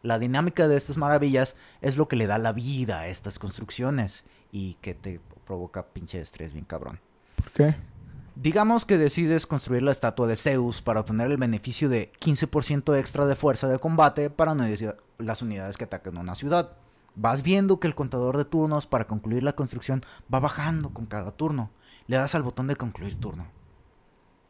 La dinámica de estas maravillas es lo que le da la vida a estas construcciones y que te provoca pinche estrés bien cabrón. ¿Por qué? Digamos que decides construir la estatua de Zeus para obtener el beneficio de 15% extra de fuerza de combate para las unidades que atacan una ciudad. Vas viendo que el contador de turnos para concluir la construcción va bajando con cada turno. Le das al botón de concluir turno.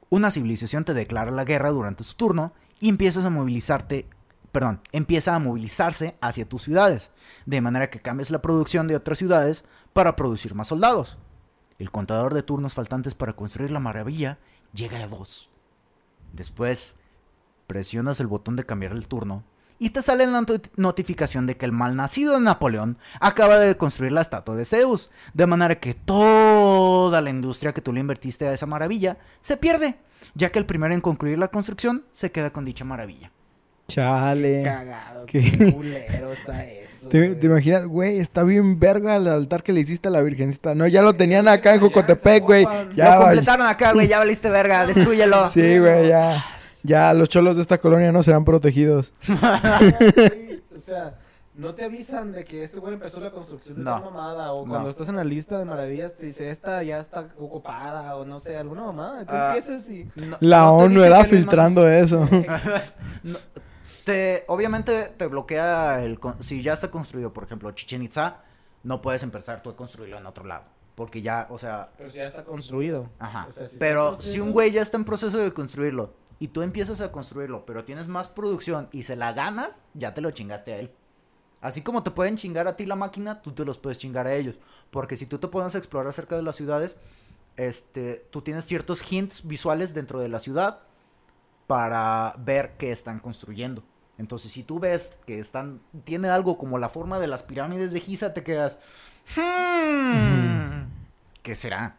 Una civilización te declara la guerra durante su turno y empiezas a movilizarte, perdón, empieza a movilizarse hacia tus ciudades, de manera que cambias la producción de otras ciudades para producir más soldados. El contador de turnos faltantes para construir la maravilla llega a dos. Después, presionas el botón de cambiar el turno y te sale la not- notificación de que el malnacido de Napoleón acaba de construir la estatua de Zeus, de manera que toda la industria que tú le invertiste a esa maravilla se pierde, ya que el primero en concluir la construcción se queda con dicha maravilla. Chale. Cagado, ¿Qué? qué culero está eso. ¿Te, imaginas, güey? Está bien verga el altar que le hiciste a la Virgencita. No, ya lo tenían acá en Jocotepec, güey. Ya, Lo completaron acá, güey, ya valiste verga, destrúyelo. Sí, güey, ya. Ya los cholos de esta colonia no serán protegidos. O sea, no te avisan de que este güey empezó la construcción de No. tal mamada. O No. cuando estás en la lista de maravillas te dice esta ya está ocupada. O no sé, alguna mamada. Ah. empiezas y. No- La ONU era es más- filtrando eso. Te, obviamente te bloquea el... Si ya está construido, por ejemplo, Chichen Itza, no puedes empezar tú a construirlo en otro lado. Porque ya, o sea... Pero si ya está construido. Ajá. O sea, si está pero si un güey ya está en proceso de construirlo y tú empiezas a construirlo, pero tienes más producción y se la ganas, ya te lo chingaste a él. Así como te pueden chingar a ti la máquina, tú te los puedes chingar a ellos. Porque si tú te pones a explorar cerca de las ciudades, este, tú tienes ciertos hints visuales dentro de la ciudad para ver qué están construyendo. Entonces, si tú ves que están, tiene algo como la forma de las pirámides de Giza, te quedas, "Hmm, ¿qué será?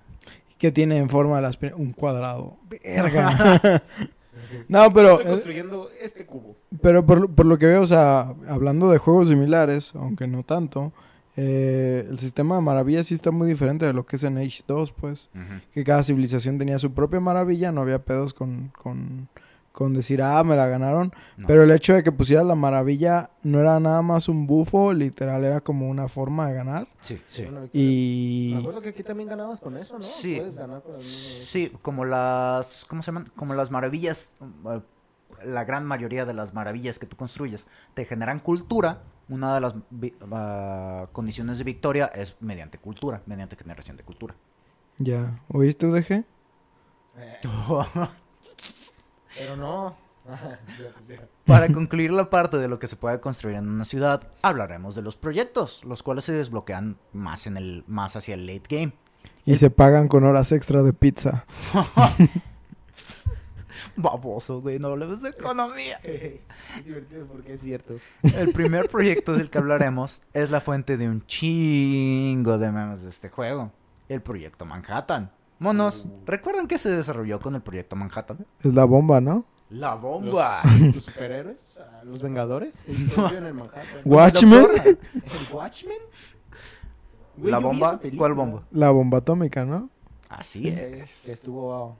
que tiene en forma de las un cuadrado. Verga. no, pero, Estoy eh, construyendo este cubo. pero por, por lo que veo, o sea, hablando de juegos similares, aunque no tanto, eh, el sistema de maravillas sí está muy diferente de lo que es en Age 2, pues. Que cada civilización tenía su propia maravilla, no había pedos con, con, con decir, ah, me la ganaron. No. Pero el hecho de que pusieras la maravilla no era nada más un bufo, literal, era como una forma de ganar. Sí, sí. Victoria. Me Y... acuerdo que aquí también ganabas con eso, ¿no? Sí. Puedes ganar con el mismo- Sí, como las, ¿cómo se llaman? Como las maravillas, eh, la gran mayoría de las maravillas que tú construyes te generan cultura. Una de las ah, condiciones de victoria es mediante cultura, mediante generación de cultura. Ya, ¿oíste, UDG? Eh, pero no. Para concluir la parte de lo que se puede construir en una ciudad, hablaremos de los proyectos, los cuales se desbloquean más en el más hacia el late game. Y se pagan con horas extra de pizza. Baboso, güey, no hablemos de economía. Es divertido porque es cierto. El primer proyecto del que hablaremos es la fuente de un chingo de memes de este juego, el proyecto Manhattan. Monos, ¿recuerdan que se desarrolló con el proyecto Manhattan? Es la bomba, ¿no? La bomba. Los, los superhéroes, ah, los vengadores, Manhattan. Watchmen. ¿El Watchmen? Güey, ¿La bomba? ¿Cuál bomba? La bomba atómica, ¿no? Así Sí, que es. estuvo wow.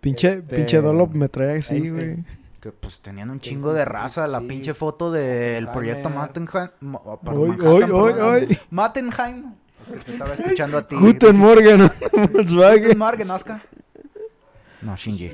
Pinche, Este, pinche Dolop me trae así, Einstein. güey. Que pues tenían un chingo de raza. La sí. pinche foto del proyecto Mattenheim. Oh, Hoy, hoy, hoy, hoy. Mattenheim. Es que te estaba escuchando a ti. Guten Morgen, Guten Volkswagen. Morgen, Oscar. No, Shinji.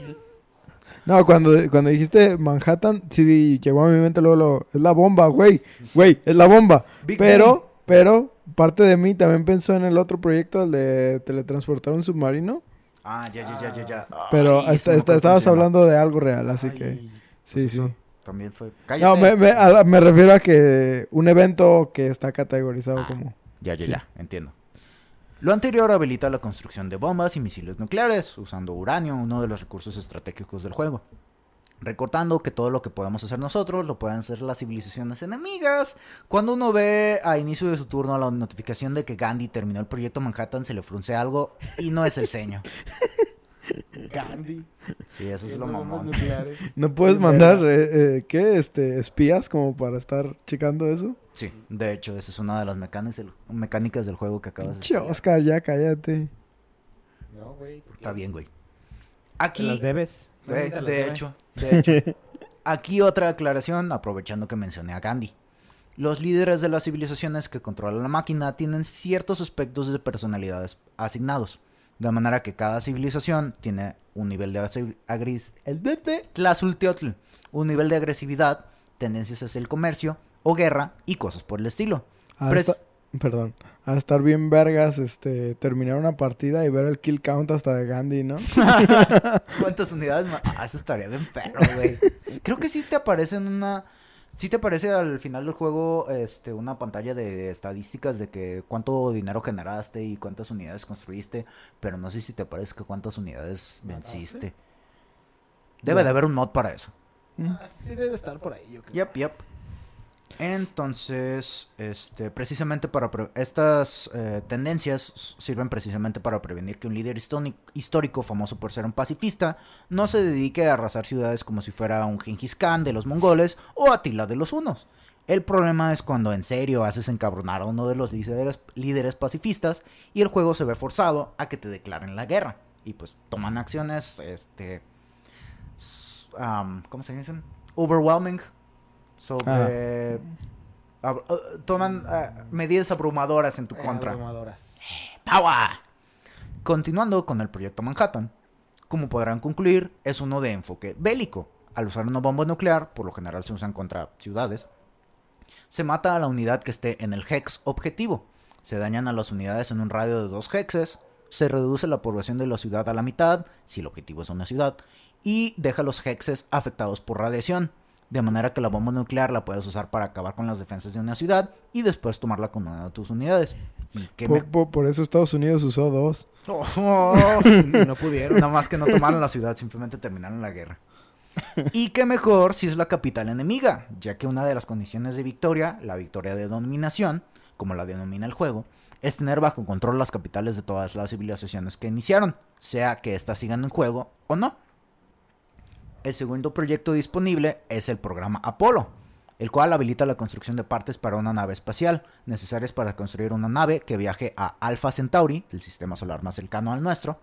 No, cuando, cuando dijiste Manhattan, sí llegó a mi mente luego lo, es la bomba, güey. Güey, es la bomba. Big pero, pero, parte de mí también pensó en el otro proyecto, el de teletransportar un submarino. Ah, ya, ya, ya, ya, ya. Pero Ay, estabas hablando de algo real, así que sí, Pues sí. También fue. No, Cállate. me, me- a la- me refiero a que un evento que está categorizado Ah. como... Ya, ya, Sí. ya, entiendo. Lo anterior habilita la construcción de bombas y misiles nucleares, usando uranio, uno de los recursos estratégicos del juego. Recordando que todo lo que podemos hacer nosotros lo pueden hacer las civilizaciones enemigas. Cuando uno ve a inicio de su turno la notificación de que Gandhi terminó el proyecto Manhattan, se le frunce algo y no es el ceño. Gandhi. Sí, eso es lo mamón. nucleares. ¿No puedes mandar, eh, eh, qué, este, espías como para estar checando eso? Sí, de hecho, esa es una de las mecánicas del, mecánicas del juego que acabas de Che, explicar. Oscar, ya cállate. No, güey. Está bien, güey. ¿Te Aquí, las debes? de, ¿Dónde te las de debe? hecho, de hecho. Aquí otra aclaración, aprovechando que mencioné a Gandhi. Los líderes de las civilizaciones que controlan la máquina tienen ciertos aspectos de personalidades asignados. De manera que cada civilización tiene un nivel de Tlazulteotl, un nivel de agresividad, tendencias hacia el comercio o guerra y cosas por el estilo. A Pres- esta- perdón. A estar bien vergas, este, terminar una partida y ver el kill count hasta de Gandhi, ¿no? ¿Cuántas unidades más? Ah, eso estaría bien perro, güey. Creo que sí te aparece en una... Sí te aparece al final del juego este, una pantalla de estadísticas de que cuánto dinero generaste y cuántas unidades construiste, pero no sé si te aparece que cuántas unidades venciste. Debe de haber un mod para eso. Ah, Sí debe estar por ahí, yo creo. Yep, yep. Entonces, este, precisamente para pre- estas eh, tendencias sirven precisamente para prevenir que un líder histórico famoso por ser un pacifista no se dedique a arrasar ciudades como si fuera un Genghis Khan de los mongoles o Atila de los hunos. El problema es cuando en serio haces encabronar a uno de los líderes, líderes pacifistas y el juego se ve forzado a que te declaren la guerra. Y pues toman acciones, este... ¿Cómo se dicen? Overwhelming. Sobre... ab- uh, toman ah, medidas abrumadoras en tu Eh, contra. abrumadoras. ¡Power! Continuando con el proyecto Manhattan. Como podrán concluir, es uno de enfoque bélico. Al usar una bomba nuclear, por lo general se usan contra ciudades, se mata a la unidad que esté en el hex objetivo. Se dañan a las unidades en un radio de dos hexes. Se reduce la población de la ciudad a la mitad, si el objetivo es una ciudad. Y deja los hexes afectados por radiación. De manera que la bomba nuclear la puedes usar para acabar con las defensas de una ciudad y después tomarla con una de tus unidades. ¿Y qué Po- me- po- por eso Estados Unidos usó dos. no pudieron. Nada más que no tomaron la ciudad, simplemente terminaron la guerra. Y qué mejor si es la capital enemiga, ya que una de las condiciones de victoria, la victoria de dominación, como la denomina el juego, es tener bajo control las capitales de todas las civilizaciones que iniciaron, sea que éstas sigan en juego o no. El segundo proyecto disponible es el programa Apolo, el cual habilita la construcción de partes para una nave espacial, necesarias para construir una nave que viaje a Alpha Centauri, el sistema solar más cercano al nuestro.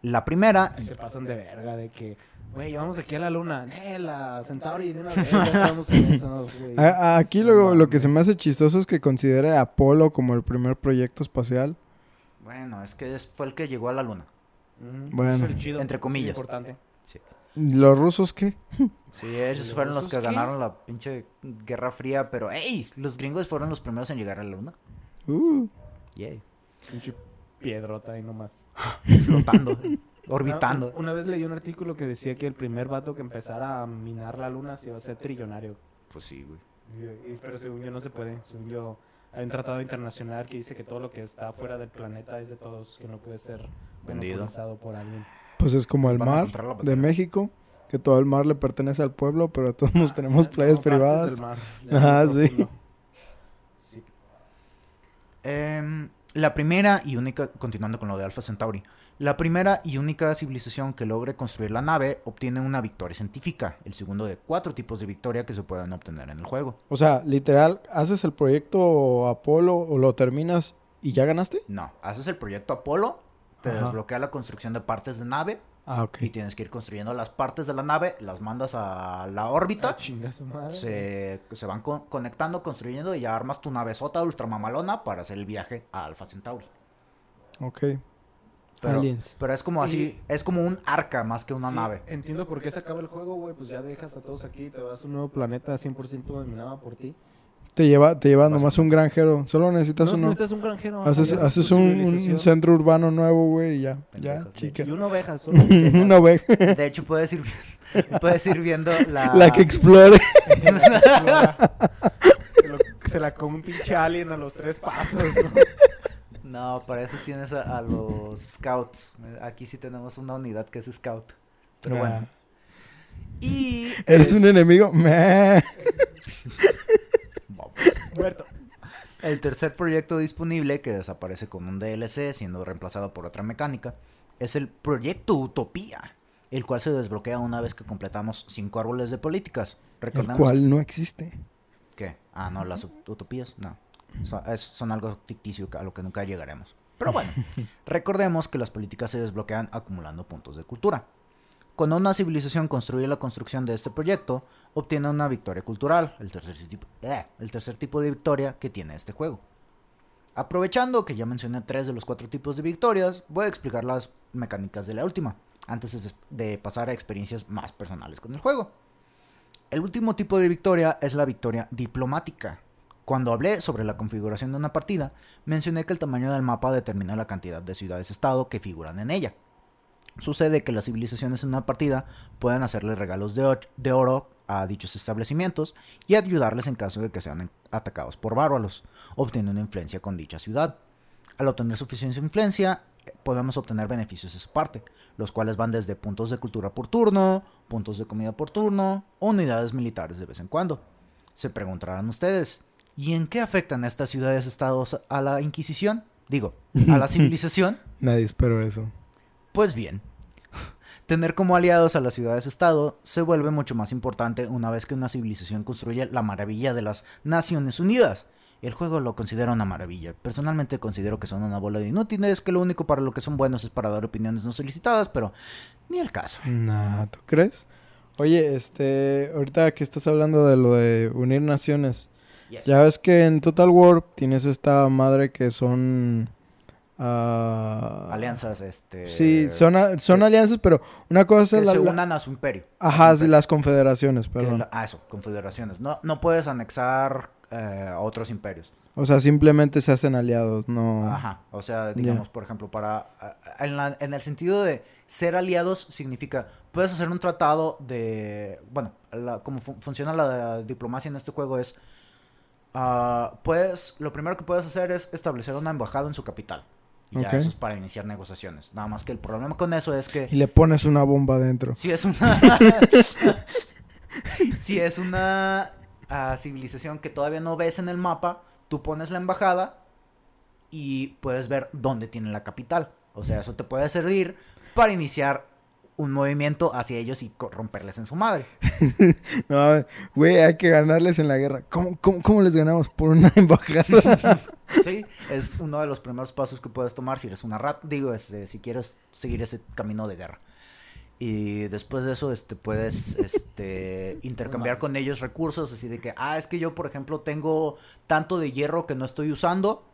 La primera, Se pasan de verga de que, güey, vamos aquí a la luna. Eh, la Centauri de una vez. ya estamos en eso, aquí lo, lo que se me hace chistoso es que considere a Apolo como el primer proyecto espacial. bueno, es que fue el que llegó a la luna. Bueno. Entre comillas. importante. ¿Los rusos qué? Sí, ellos ¿Y fueron los que qué? ganaron la pinche Guerra Fría, pero ¡ey! Los gringos fueron los primeros en llegar a la luna. Uh, Yay. Pinche piedrota ahí nomás. Flotando, orbitando. Una, una vez leí un artículo que decía que el primer vato que empezara a minar la luna se iba a ser trillonario. Pues sí, güey. Y- Pero según yo no se puede. Según yo hay un tratado internacional que dice que todo lo que está fuera del planeta es de todos, que no puede ser Vendido. monopolizado por alguien. Pues es como el mar de. México, que todo el mar le pertenece al pueblo, pero todos tenemos Ah, playas no, partes privadas. mar, sí. profundo. Sí. Em, la primera y única, continuando con lo de Alpha Centauri, la primera y única civilización que logre construir la nave obtiene una victoria científica, el segundo de cuatro tipos de victoria que se pueden obtener en el juego. O sea, literal, haces el proyecto Apolo o lo terminas y ya ganaste. No, haces el proyecto Apolo, te Ajá. desbloquea la construcción de partes de nave Ah, ok. y tienes que ir construyendo las partes de la nave, las mandas a la órbita. Ah, chinga su madre. se, se van co- conectando, construyendo y ya armas tu navezota ultramamalona para hacer el viaje a Alpha Centauri. Ok. Pero, Aliens. pero es como así, es como un arca más que una Sí, nave. Entiendo por qué se acaba el juego, güey. Pues ya dejas a todos aquí, te vas a un nuevo planeta 100% dominado por ti. Te lleva, te lleva nomás un granjero. Solo necesitas No, uno. necesitas un granjero. Haces, tu un, centro urbano nuevo, güey, y ya. Ya, chica. Y una oveja, solo una oveja. De hecho, puedes ir, puedes ir viendo la... La que explore. se, lo- se la come un pinche alien a los tres pasos, ¿no? No, para eso tienes a, a los scouts. Aquí sí tenemos una unidad que es scout. Pero bueno. Ah. Y... Eres eh, un enemigo. Muerto. El tercer proyecto disponible, que desaparece con un DLC, siendo reemplazado por otra mecánica, es el Proyecto Utopía, el cual se desbloquea una vez que completamos cinco árboles de políticas. El cual no existe. que... Ah, no, las ut- utopías, no. Son, es- son algo ficticio a lo que nunca llegaremos. Pero bueno, recordemos que las políticas se desbloquean acumulando puntos de cultura. Cuando una civilización construye la construcción de este proyecto, obtiene una victoria cultural, el tercer, tipo, eh, el tercer tipo de victoria que tiene este juego. Aprovechando que ya mencioné tres de los cuatro tipos de victorias, voy a explicar las mecánicas de la última, antes de pasar a experiencias más personales con el juego. El último tipo de victoria es la victoria diplomática. Cuando hablé sobre la configuración de una partida, mencioné que el tamaño del mapa determina la cantidad de ciudades-estado que figuran en ella. Sucede que las civilizaciones en una partida pueden hacerle regalos de, oro a dichos establecimientos y ayudarles en caso de que sean atacados por bárbaros, obteniendo influencia con dicha ciudad. Al obtener suficiente influencia, podemos obtener beneficios de su parte, los cuales van desde puntos de cultura por turno, puntos de comida por turno o unidades militares de vez en cuando. Se preguntarán ustedes, ¿y en qué afectan estas ciudades-estados a la Inquisición? Digo, a la civilización. Nadie esperó eso. Pues bien, tener como aliados a las ciudades-estado se vuelve mucho más importante una vez que una civilización construye la maravilla de las Naciones Unidas. El juego lo considera una maravilla. Personalmente considero que son una bola de inútiles, que lo único para lo que son buenos es para dar opiniones no solicitadas, pero ni el caso. Nah, ¿tú crees? Oye, este, ahorita que estás hablando de lo de unir naciones, Yes. ya ves que en Total War tienes esta madre que son... ah, Alianzas, este... Sí, son, a- son que- alianzas, pero una cosa que es la, se unan a su imperio. Ajá, imperio. las confederaciones, perdón. la- ah, eso, confederaciones. No, no puedes anexar eh, a otros imperios. O sea, simplemente se hacen aliados, no... Ajá. O sea, digamos, por ejemplo, para. En, la- en el sentido de ser aliados, significa. Puedes hacer un tratado de. Bueno, la- como fu- funciona la diplomacia en este juego es. ah, puedes. Lo primero que puedes hacer es establecer una embajada en su capital. Y ya eso es para iniciar negociaciones. Nada más que el problema con eso es que. Y le pones una bomba dentro. Si es una. si es una ah, civilización que todavía no ves en el mapa, tú pones la embajada y puedes ver dónde tiene la capital. O sea, eso te puede servir para iniciar un movimiento hacia ellos y romperles en su madre. No, güey, hay que ganarles en la guerra. ¿Cómo, cómo, cómo les ganamos? Por una embajada. Sí, es uno de los primeros pasos que puedes tomar si eres una rat, digo, este, si quieres seguir ese camino de guerra. Y después de eso, este, puedes, este, intercambiar con ellos recursos, así de que, ah, es que yo, por ejemplo, tengo tanto de hierro que no estoy usando,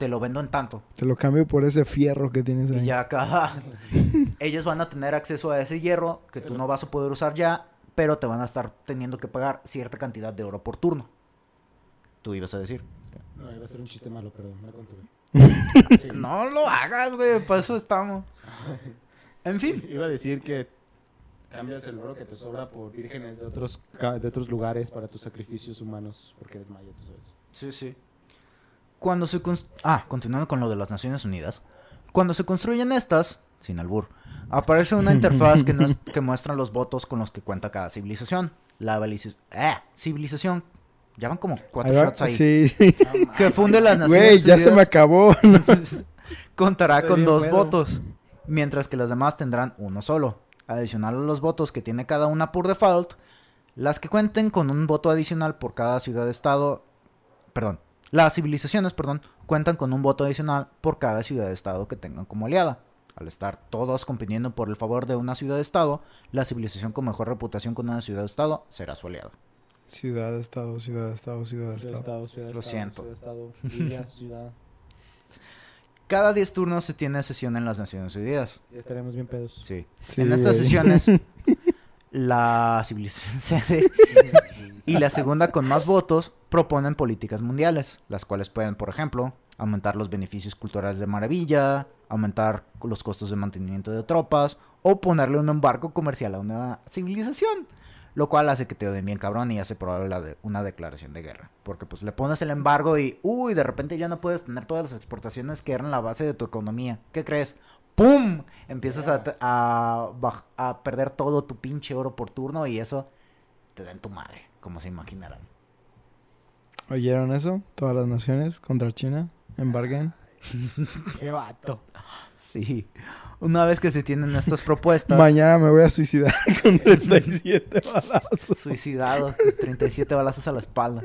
te lo vendo en tanto. Te lo cambio por ese fierro que tienes ahí. Y ya acá, ellos van a tener acceso a ese hierro que tú no vas a poder usar ya, pero te van a estar teniendo que pagar cierta cantidad de oro por turno. Tú ibas a decir. No, iba a ser un chiste malo, pero me contuve. No lo hagas, güey, para eso estamos. En fin. Iba a decir que cambias el oro que te sobra por vírgenes de otros, de otros lugares para tus sacrificios humanos, porque eres maya, tú sabes. Sí, sí. Cuando se Ah, continuando con lo de las Naciones Unidas. Cuando se construyen estas, sin albur, aparece una interfaz que, nos- que muestra los votos con los que cuenta cada civilización. La eh, civilización. Ya van como cuatro va- shots ahí. Sí. Que funde las Naciones Güey, ya se me Unidas acabó. contará Estoy con dos pedo. votos. Mientras que las demás tendrán uno solo. Adicional a los votos que tiene cada una por default, las que cuenten con un voto adicional por cada ciudad-estado, perdón, las civilizaciones, perdón, cuentan con un voto adicional por cada ciudad-estado que tengan como aliada. Al estar todos compitiendo por el favor de una ciudad-estado, la civilización con mejor reputación con una ciudad-estado será su aliado. Ciudad, estado, ciudad, estado, ciudad, Ciudad, estado. estado, ciudad, Lo estado, siento. Ciudad, ciudad. Cada 10 turnos se tiene sesión en las Naciones Unidas. Ya estaremos bien pedos. Sí. Sí, en estas sesiones, la civilización sede y la segunda con más votos proponen políticas mundiales, las cuales pueden, por ejemplo, aumentar los beneficios culturales de maravilla, aumentar los costos de mantenimiento de tropas o ponerle un embargo comercial a una civilización. Lo cual hace que te odien bien cabrón y hace probable de una declaración de guerra. Porque pues le pones el embargo y, uy, de repente ya no puedes tener todas las exportaciones que eran la base de tu economía. ¿Qué crees? ¡Pum! Empiezas a, a, a perder todo tu pinche oro por turno y eso te da en tu madre, como se imaginarán. ¿Oyeron eso? Todas las naciones contra China embarguen. ¡Qué vato! Sí. Una vez que se tienen estas propuestas... Mañana me voy a suicidar con 37 balazos. Suicidado, 37 balazos a la espalda.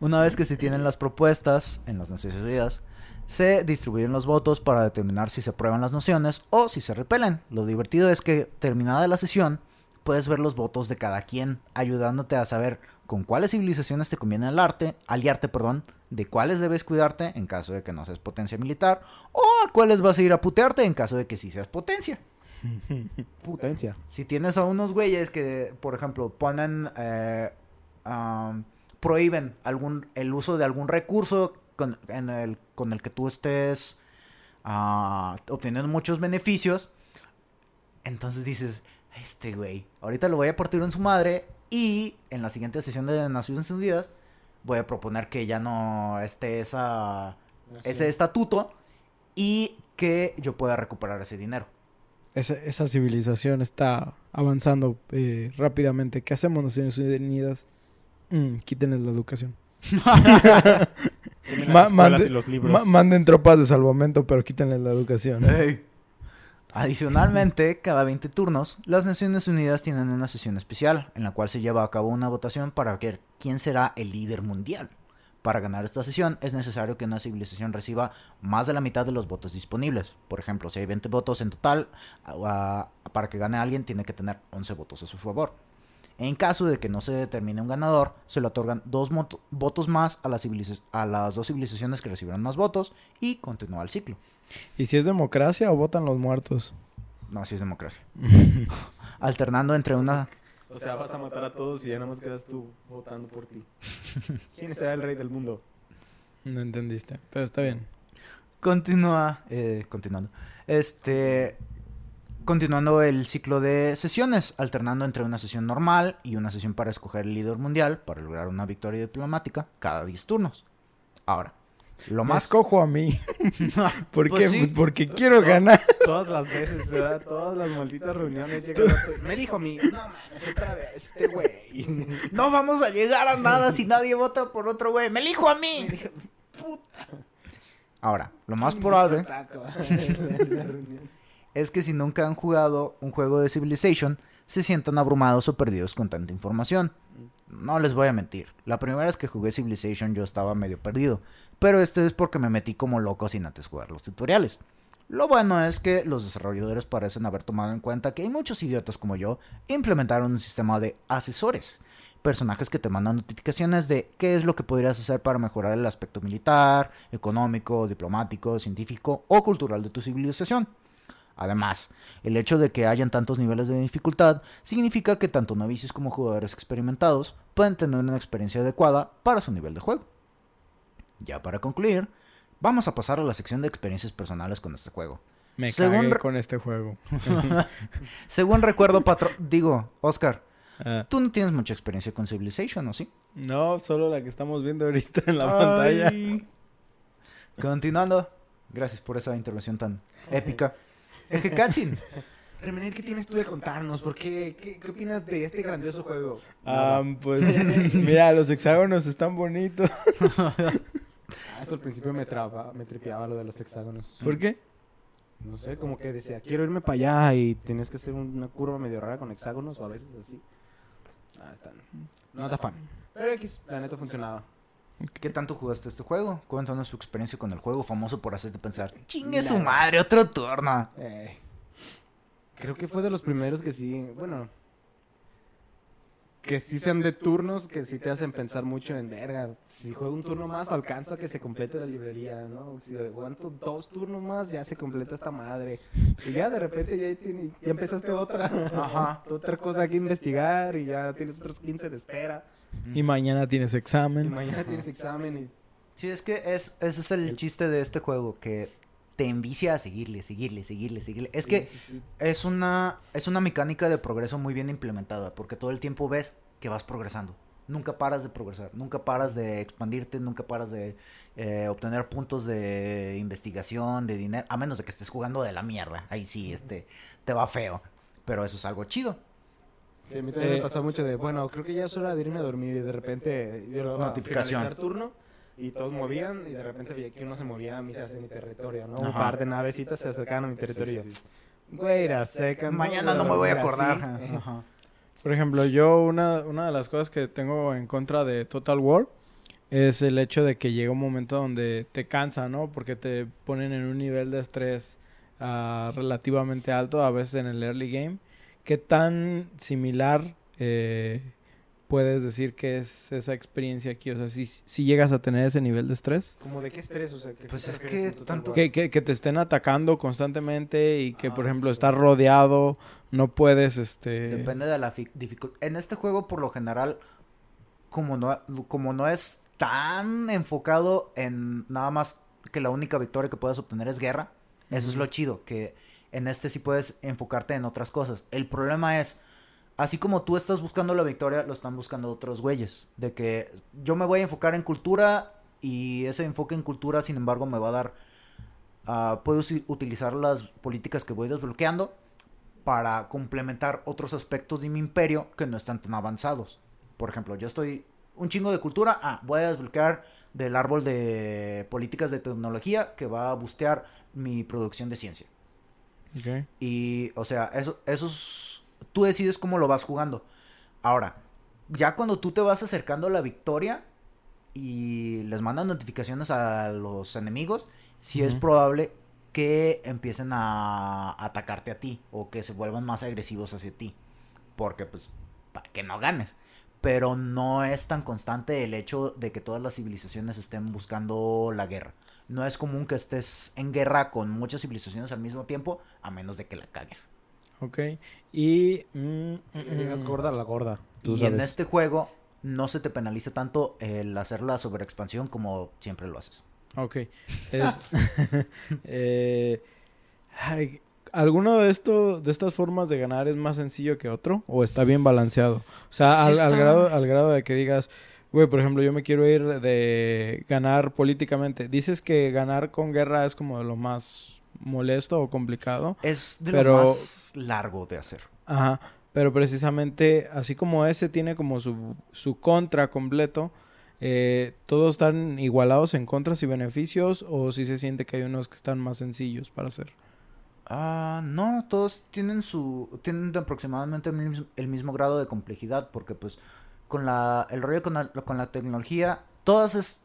Una vez que se tienen las propuestas en las Naciones Unidas, se distribuyen los votos para determinar si se aprueban las nociones o si se repelen. Lo divertido es que, terminada la sesión, puedes ver los votos de cada quien, ayudándote a saber con cuáles civilizaciones te conviene aliarte, aliarte, perdón, de cuáles debes cuidarte en caso de que no seas potencia militar, o a cuáles vas a ir a putearte en caso de que sí seas potencia. Potencia. Si tienes a unos güeyes que, por ejemplo, ponen, eh, prohíben algún, el uso de algún recurso con, en el, con el que tú estés ah, obteniendo muchos beneficios, entonces dices, este güey, ahorita lo voy a partir en su madre y en la siguiente sesión de Naciones Unidas voy a proponer que ya no esté esa, ese estatuto y que yo pueda recuperar ese dinero. Esa, esa civilización está avanzando eh, rápidamente. ¿Qué hacemos Naciones Unidas? Mm, quítenles la educación. Las escuelas mande- y los libros. Ma- manden tropas de salvamento, pero quítenles la educación. Adicionalmente, cada 20 turnos, las Naciones Unidas tienen una sesión especial en la cual se lleva a cabo una votación para ver quién será el líder mundial. Para ganar esta sesión es necesario que una civilización reciba más de la mitad de los votos disponibles. Por ejemplo, si hay 20 votos en total, para que gane alguien tiene que tener 11 votos a su favor. En caso de que no se determine un ganador, se le otorgan dos votos más a, a las dos civilizaciones que recibieron más votos y continúa el ciclo. ¿Y si es democracia o votan los muertos? No, así es democracia. Alternando entre una... O sea, vas a matar a todos y ya nada más quedas tú votando por ti. ¿Quién será el rey del mundo? No entendiste, pero está bien. Continúa... eh, continuando. Este... Continuando el ciclo de sesiones, alternando entre una sesión normal y una sesión para escoger el líder mundial para lograr una victoria diplomática cada 10 turnos. Ahora, lo más... escojo a mí. ¿Por Pues qué? sí. Pues porque quiero ganar. Todas las veces, ¿verdad? Todas las malditas reuniones llegan a... Me dijo a mí, no mames, otra vez, este güey. No vamos a llegar a nada si nadie vota por otro güey. ¡Me elijo a mí! Ahora, lo más probable... es que si nunca han jugado un juego de Civilization, se sientan abrumados o perdidos con tanta información. No les voy a mentir, la primera vez que jugué Civilization yo estaba medio perdido, pero esto es porque me metí como loco sin antes jugar los tutoriales. Lo bueno es que los desarrolladores parecen haber tomado en cuenta que hay muchos idiotas como yo implementaron un sistema de asesores, personajes que te mandan notificaciones de qué es lo que podrías hacer para mejorar el aspecto militar, económico, diplomático, científico o cultural de tu civilización. Además, el hecho de que hayan tantos niveles de dificultad significa que tanto novicios como jugadores experimentados pueden tener una experiencia adecuada para su nivel de juego. Ya para concluir, vamos a pasar a la sección de experiencias personales con este juego. Me Según cagué con este juego. Según recuerdo, patro... digo, Oscar, Ah, tú no tienes mucha experiencia con Civilization, ¿o sí? no, solo la que estamos viendo ahorita en la pantalla. Continuando, gracias por esa intervención tan épica. Eje Katsin. Remenit, ¿qué tienes tú de contarnos? ¿Por qué? ¿Qué, qué opinas de este grandioso juego? Ah, pues mira, los hexágonos están bonitos. Ah, eso al principio me, traba, me tripeaba lo de los hexágonos. ¿Por qué? No sé, como que decía, quiero irme para allá y tienes que hacer una curva medio rara con hexágonos o a veces así. Ah, tan... No está fan. Pero X, la neta funcionaba. ¿Qué tanto jugaste este juego? Cuéntanos su experiencia con el juego famoso por hacerte pensar. Chingue su madre, otro turno. Eh, creo que fue de los primeros que sí, bueno... que sí sean de turnos que sí te hacen pensar mucho en verga. Si juego un turno más, alcanza que se complete la librería, ¿no? Si aguanto dos turnos más, ya se completa esta madre. Y ya de repente ya, tiene- ya empezaste otra, Ajá. otra cosa que investigar y ya tienes otros 15 de espera. Y mañana tienes Y examen. mañana tienes examen y Sí, es que es, ese es el chiste de este juego, que te envicia a seguirle, seguirle, seguirle, seguirle. Es que Sí, sí, sí. es una, es una mecánica de progreso muy bien implementada, porque todo el tiempo ves que vas progresando. Nunca paras de progresar, nunca paras de expandirte, nunca paras de eh, obtener puntos de investigación, de dinero, a menos de que estés jugando de la mierda. Ahí sí, este, te va feo. Pero eso es algo chido. Sí, a mí también Eh, me pasó mucho de, bueno, creo que ya es hora de irme a dormir y de repente yo lo Notificación. turno y todos movían y de repente veía que uno se movía a mi, hacia mi territorio, ¿no? Un par de navecitas se acercaban a mi territorio. y yo, Güey, a seca. Mañana no me voy a dormir así". acordar. Ajá. Por ejemplo, yo una, una de las cosas que tengo en contra de Total War es el hecho de que llega un momento donde te cansa, ¿no? Porque te ponen en un nivel de estrés ah, relativamente alto, a veces en el early game. ¿Qué tan similar eh, puedes decir que es esa experiencia aquí? O sea, si, si llegas a tener ese nivel de estrés. ¿Como de qué estrés? O sea, ¿qué Pues es que tanto-? Que, que, que te estén atacando constantemente y que, Ah, por ejemplo, ok. estás rodeado, no puedes, este... Depende de la dificultad. En este juego, por lo general, como no, como no es tan enfocado en nada más que la única victoria que puedes obtener es guerra, eso es lo chido, que en este sí puedes enfocarte en otras cosas. El problema es, así como tú estás buscando la victoria, lo están buscando otros güeyes. De que yo me voy a enfocar en cultura y ese enfoque en cultura, sin embargo, me va a dar... ah, puedo utilizar las políticas que voy desbloqueando para complementar otros aspectos de mi imperio que no están tan avanzados. Por ejemplo, yo estoy un chingo de cultura, ah, voy a desbloquear del árbol de políticas de tecnología que va a bustear mi producción de ciencia. Ok. Y, o sea, eso, eso es- tú decides cómo lo vas jugando. Ahora, ya cuando tú te vas acercando a la victoria y les mandan notificaciones a los enemigos, sí es probable que empiecen a atacarte a ti o que se vuelvan más agresivos hacia ti. Porque, pues, para que no ganes. Pero no es tan constante el hecho de que todas las civilizaciones estén buscando la guerra. No es común que estés en guerra con muchas civilizaciones al mismo tiempo, a menos de que la cagues. Ok. Y... mm, llegas mm, gorda la gorda. tú Y en este juego no se te penaliza tanto el hacer la sobreexpansión como siempre lo haces. Ok. Es- eh, ay, ¿Alguno de esto, de estas formas de ganar es más sencillo que otro? ¿O está bien balanceado? O sea, Sí al, al grado, al grado de que digas, güey, por ejemplo, yo me quiero ir de ganar políticamente. Dices que ganar con guerra es como de lo más molesto o complicado. Es de Pero- lo más largo de hacer. Ajá. Pero precisamente, así como ese tiene como su, su contra completo, eh, ¿todos están igualados en contras y beneficios? ¿O si se siente que hay unos que están más sencillos para hacer? Ah, no, todos tienen su tienen aproximadamente el mismo, el mismo grado de complejidad porque pues con la el rollo con la, con la tecnología todas es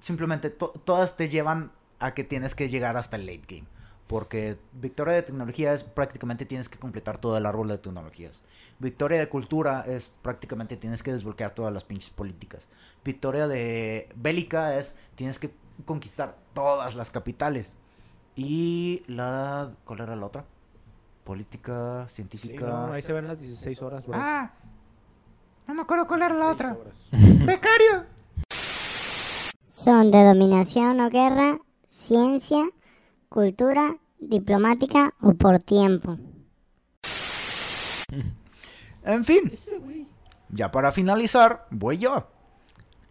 simplemente to- todas te llevan a que tienes que llegar hasta el late game porque victoria de tecnología es prácticamente tienes que completar todo el árbol de tecnologías. Victoria de cultura es prácticamente tienes que desbloquear todas las pinches políticas. Victoria de bélica es tienes que conquistar todas las capitales. Y la. ¿Cuál era la otra? Política, Sí, científica. no, ahí se ven las 16 horas, bro. Ah, no me acuerdo cuál era la 16 otra. horas. ¡Becario! Son de dominación o guerra, ciencia, cultura, diplomática o por tiempo. En fin. Ya para finalizar, voy yo.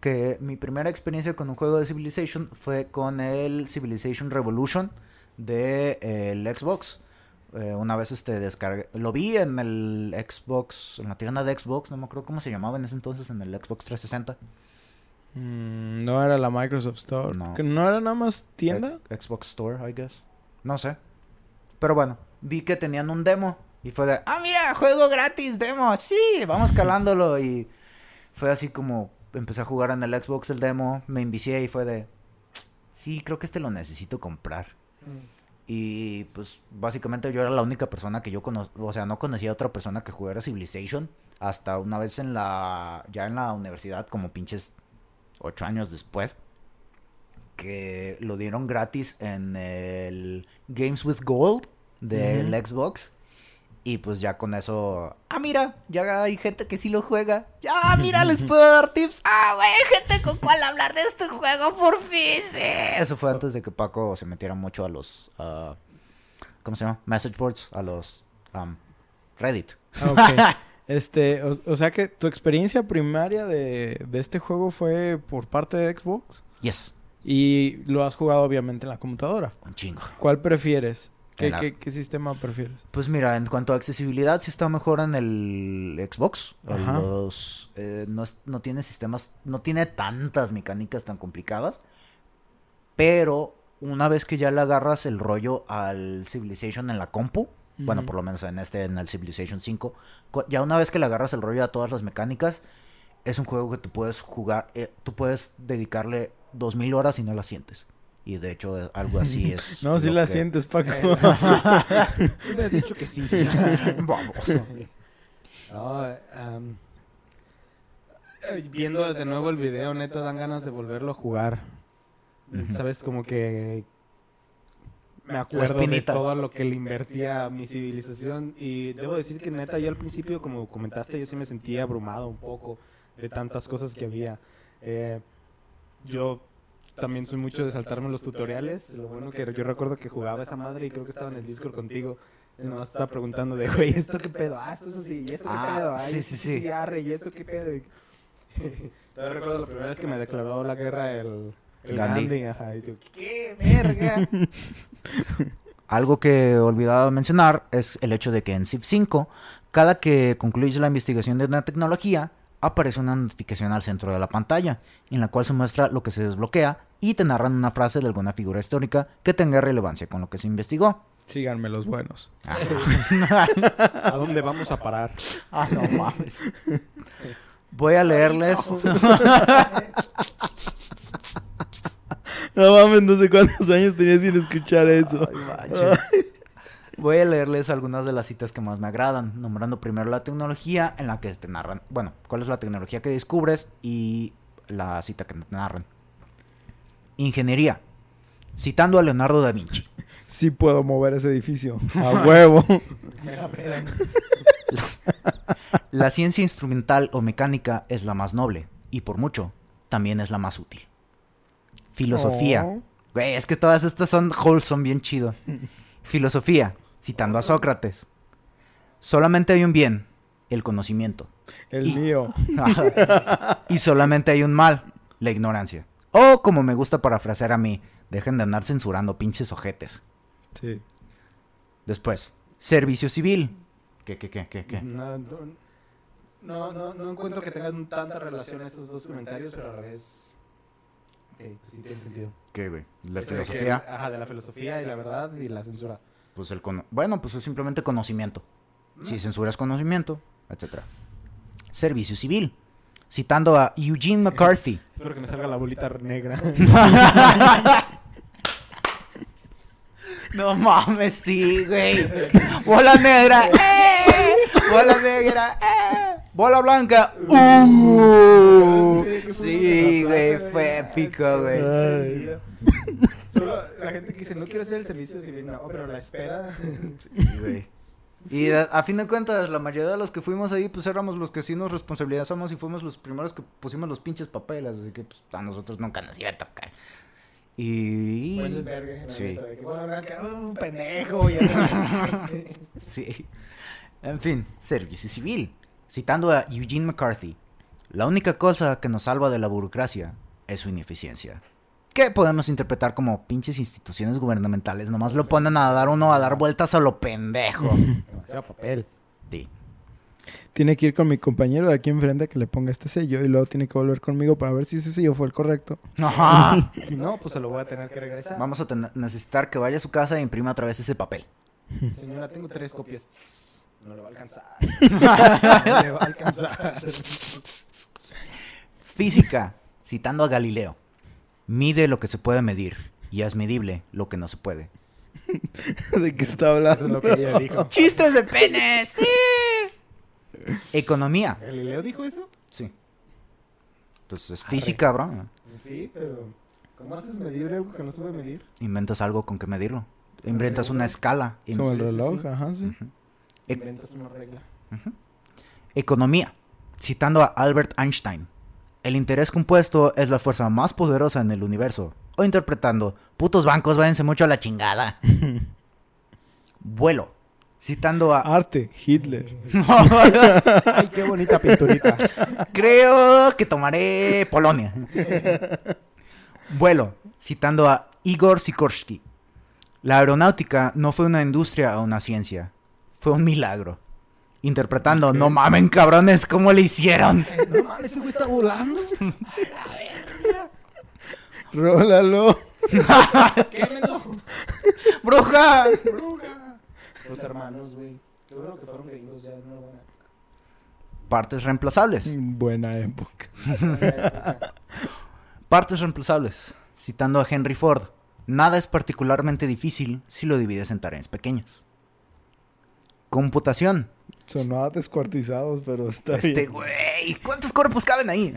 Que mi primera experiencia con un juego de Civilization fue con el Civilization Revolution de eh, el Xbox. Eh, una vez este descargué, lo vi en el Xbox, en la tienda de Xbox, no me acuerdo cómo se llamaba en ese entonces, en el Xbox 360. Mm, no era la Microsoft Store. No. ¿Que ¿No era nada más tienda? Xbox Store, I guess. No sé. Pero bueno, vi que tenían un demo. Y fue de, ah, mira, juego gratis, demo. Sí, vamos calándolo. Y fue así como empecé a jugar en el Xbox el demo. Me envicié y fue de, sí, creo que este lo necesito comprar. Y pues básicamente yo era la única persona que yo conocía, o sea, no conocía a otra persona que jugara Civilization. hasta una vez en la, ya en la universidad, como pinches ocho años después, que lo dieron gratis en el Games with Gold del. Xbox. Y pues ya con eso, ah, mira, ya hay gente que sí lo juega. Ya, mira, les puedo dar tips. Ah, güey, hay gente con cual hablar de este juego por fin. sí. Eso fue antes de que Paco se metiera mucho a los, ah, ¿cómo se llama? Message boards, a los um, Reddit. Ah, ok. Este, o, o sea que tu experiencia primaria de, de este juego fue por parte de Xbox Yes, y lo has jugado obviamente en la computadora. un chingo. ¿Cuál prefieres? ¿Qué, la- qué- qué sistema prefieres? Pues mira, en cuanto a accesibilidad, sí está mejor en el Xbox. Ajá. Los, eh, no, es- no tiene sistemas, no tiene tantas mecánicas tan complicadas. Pero una vez que ya le agarras el rollo al Civilization en la compu, bueno, por lo menos en este, en el Civilization 5, cu- ya una vez que le agarras el rollo a todas las mecánicas, es un juego que tú puedes jugar, eh, tú puedes dedicarle 2000 horas y no la sientes. Y de hecho, eh, algo así es. No, sí lo la que- sientes, Paco. Tú me has dicho que sí. No, am, eh, viendo de nuevo el video, neta, dan ganas de volverlo a jugar. Sabes, como que me acuerdo de todo lo que le invertía a mi civilización. Y debo decir que neta, yo al principio, como comentaste, yo sí me sentía abrumado un poco de tantas cosas que había. Eh, yo también soy mucho de saltarme los tutoriales. Lo bueno que yo recuerdo que jugaba esa madre y creo que estaba en el Discord contigo. Y nomás estaba preguntando de, güey, ¿esto qué pedo? Ah, esto es así, ¿y esto qué Ah, pedo? Ah, sí, sí, sí. arre, ¿y esto qué pedo? Y- Todavía recuerdo la primera vez que me declaró la guerra el, el Gandhi. Gandhi. ajá, y ¡qué verga! Algo que olvidaba mencionar es el hecho de que en Civ 5, cada que concluyes la investigación de una tecnología, aparece una notificación al centro de la pantalla, en la cual se muestra lo que se desbloquea y te narran una frase de alguna figura histórica que tenga relevancia con lo que se investigó. Síganme los buenos. ¿A dónde vamos a parar? Ah, no mames. Voy a leerles. No mames, no sé cuántos años tenía sin escuchar eso. Ay, macho. Voy a leerles algunas de las citas que más me agradan, nombrando primero la tecnología en la que te narran, bueno, cuál es la tecnología que descubres y la cita que te narran. Ingeniería, citando a Leonardo da Vinci. Sí puedo mover ese edificio. A huevo. La ciencia instrumental o mecánica es la más noble y por mucho también es la más útil. Filosofía. Oh. Güey, es que todas estas son wholesome, bien chido. Filosofía, citando a Sócrates. Solamente hay un bien, el conocimiento. El Y- mío. y solamente hay un mal, la ignorancia. O como me gusta parafrasear a mí, dejen de andar censurando pinches ojetes. Sí. Después, servicio civil. ¿Qué, qué, qué, qué, qué? No, no, no, encuentro que tengan tanta relación estos dos comentarios, pero a la vez... Ok, pues sí tiene sentido. ¿Qué, güey? La filosofía. ajá, de la filosofía y la verdad y la censura. Pues el cono- bueno, pues es simplemente conocimiento. Si censuras conocimiento, etcétera. Servicio civil. Citando a Eugene McCarthy. Espero que me salga la bolita negra. No mames, sí, güey. Bola negra, ¡eh! Bola negra, ¡eh! Bola blanca, ¡uh! Sí, güey, fue épico, güey. Solo la gente que dice, no quiero hacer el servicio civil, no, pero la espera. Sí, güey. Y a, a fin de cuentas, la mayoría de los que fuimos ahí, pues éramos los que sí nos responsabilizamos y fuimos los primeros que pusimos los pinches papeles. Así que pues, a nosotros nunca nos iba a tocar. Y. Buen desvergue, la Sí. neta, de que, "Bola blanca, uh, un pendejo. y acá. Sí. En fin, servicio civil. Citando a Eugene McCarthy, la única cosa que nos salva de la burocracia es su ineficiencia. ¿Qué podemos interpretar como pinches instituciones gubernamentales? Nomás lo ponen a dar uno a dar vueltas a lo pendejo. Demasiado papel. Sí. Tiene que ir con mi compañero de aquí enfrente que le ponga este sello y luego tiene que volver conmigo para ver si ese sello fue el correcto. Ajá. Si no, pues se lo voy a tener que regresar. Vamos a tener- necesitar que vaya a su casa e imprima otra vez ese papel. Señora, tengo tres copias. No le va a alcanzar. No le va a alcanzar. Física, citando a Galileo. Mide lo que se puede medir y es medible lo que no se puede. ¿De qué está Eso es hablando? lo que ella dijo. ¡Chistes de pene! ¡Sí! Economía. ¿Galileo dijo eso? Sí. Entonces es física, bro. Sí, pero ¿cómo haces medir algo que no se puede medir? Inventas algo con que medirlo. Inventas una escala. Como el reloj, sí. ajá, sí. Inventas una regla. Economía. Citando a Albert Einstein. El interés compuesto es la fuerza más poderosa en el universo. O interpretando, putos bancos, váyanse mucho a la chingada. Vuelo. Citando a... Arte, Hitler. Ay, qué bonita pinturita. Creo que tomaré Polonia. Vuelo. Citando a Igor Sikorsky. La aeronáutica no fue una industria o una ciencia. Fue un milagro. Interpretando, no mamen cabrones, ¿cómo le hicieron? no mames, ese güey está volando. Rólalo. Quémelo. ¡Bruja! Bruja. Los hermanos, güey. Qué bueno que fueron gringos ya, enhorabuena. Partes reemplazables. Buena época. Partes reemplazables. Citando a Henry Ford. Nada es particularmente difícil si lo divides en tareas pequeñas. Computación. Sonó a descuartizados, pero está Este bien. güey, ¿cuántos cuerpos caben ahí?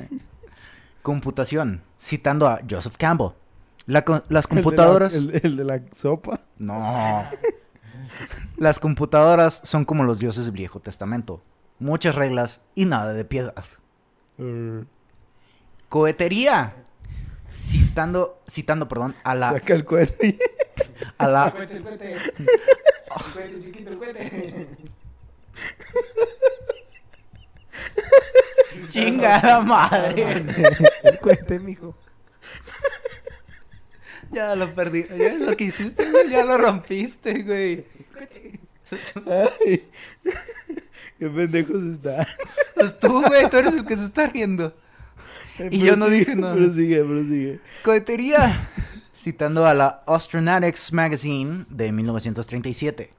Computación. Citando a Joseph Campbell. La las El de la- computadoras... El, el de la sopa. No. Las computadoras son como los dioses del Viejo Testamento. Muchas reglas y nada de piedad. Uh, Cohetería. Citando, citando, perdón, a la, Saca el cohete. a El la, cohete, el cohete. Chiquito, el cohete. chingada madre. El cohete, mijo. Ya lo perdí. Ya lo que hiciste, güey, ya lo rompiste, güey. Ay, qué pendejos están. Pues tú, güey, tú eres el que se está riendo. Y yo no dije nada. Prosigue, prosigue. Cohetería. Citando a la Astronautics Magazine de 1937.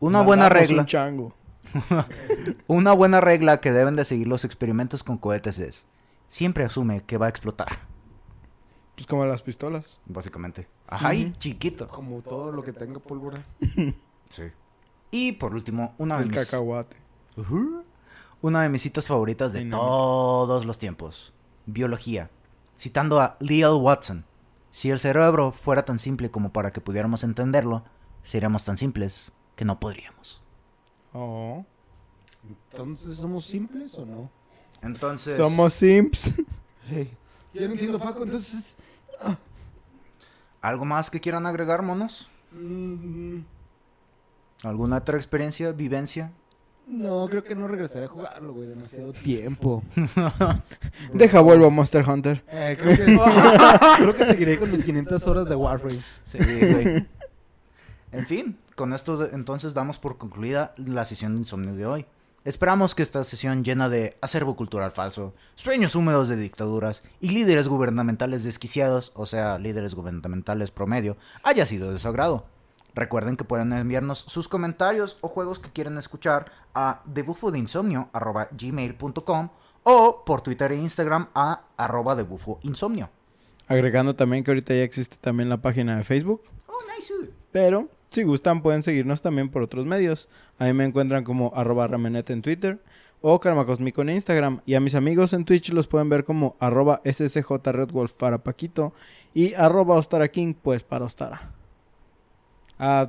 Una buena regla. un chango. Una buena regla que deben de seguir los experimentos con cohetes es siempre asume que va a explotar, Pues como las pistolas. básicamente. Ajá, y chiquito. Como todo lo que tenga pólvora. Sí. Y por último, una de mis cacahuate. Una de mis citas favoritas de todos los tiempos. Biología. Citando a Leo Watson. Si el cerebro fuera tan simple como para que pudiéramos entenderlo, seríamos tan simples que no podríamos. Oh. Entonces, ¿somos simples o no? Entonces, Somos simps. Hey. Ya no entiendo, Paco, entonces... ¿algo más que quieran agregar, monos? mm, ¿Alguna otra experiencia, vivencia? No, creo que no regresaré a jugarlo, güey. Demasiado tiempo. Deja vuelvo a Monster Hunter. Eh, creo, que, creo que seguiré con mis 500 horas de Warframe. Sí, güey. En fin, con esto de- entonces damos por concluida la sesión de insomnio de hoy. Esperamos que esta sesión llena de acervo cultural falso, sueños húmedos de dictaduras y líderes gubernamentales desquiciados, o sea, líderes gubernamentales promedio, haya sido de su agrado. Recuerden que pueden enviarnos sus comentarios o juegos que quieren escuchar a debuffodeinsomnio.gmail.com o por Twitter e Instagram a arroba debufoinsomnio. Agregando también que ahorita ya existe también la página de Facebook. Oh, nice. Pero si gustan pueden seguirnos también por otros medios. A mí me encuentran como arroba ramenete en Twitter o Karmacosmico en Instagram. Y a mis amigos en Twitch los pueden ver como arroba SSJ Redwolf para Paquito y arroba Ostara King pues para Ostara.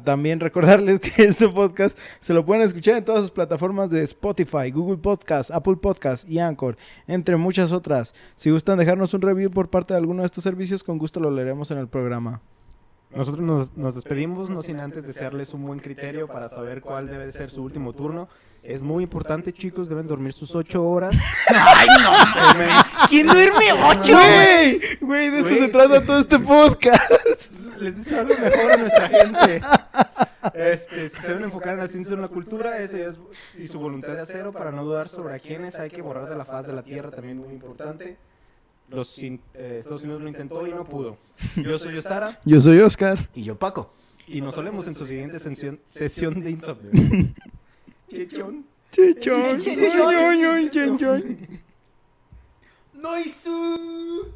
También recordarles que este podcast se lo pueden escuchar en todas sus plataformas de Spotify, Google Podcast, Apple Podcast y Anchor, entre muchas otras. Si gustan dejarnos un review por parte de alguno de estos servicios, con gusto lo leeremos en el programa. Nosotros nos, nos despedimos, no sin antes desearles un buen criterio para saber cuál debe ser su último turno. Es muy importante, chicos, deben dormir sus ocho horas. ¡Ay, no! ¿Quién duerme ocho? ¡Güey! Güey, de eso se trata todo este podcast. Les deseo algo mejor a nuestra gente. Este, si se deben enfocar en la ciencia y en la cultura, esa es y su voluntad de acero para no dudar sobre a quienes hay que borrar de la faz de la tierra, también muy importante. Los, sin- eh, Estados Unidos lo intentó y no pudo. Yo soy Ostara Yo soy Oscar. Y yo, Paco. y nos solemos en su siguiente sesión, sesión de insomnio. Chichón. Chichón. Chichón. Chichón. ¡Noisu!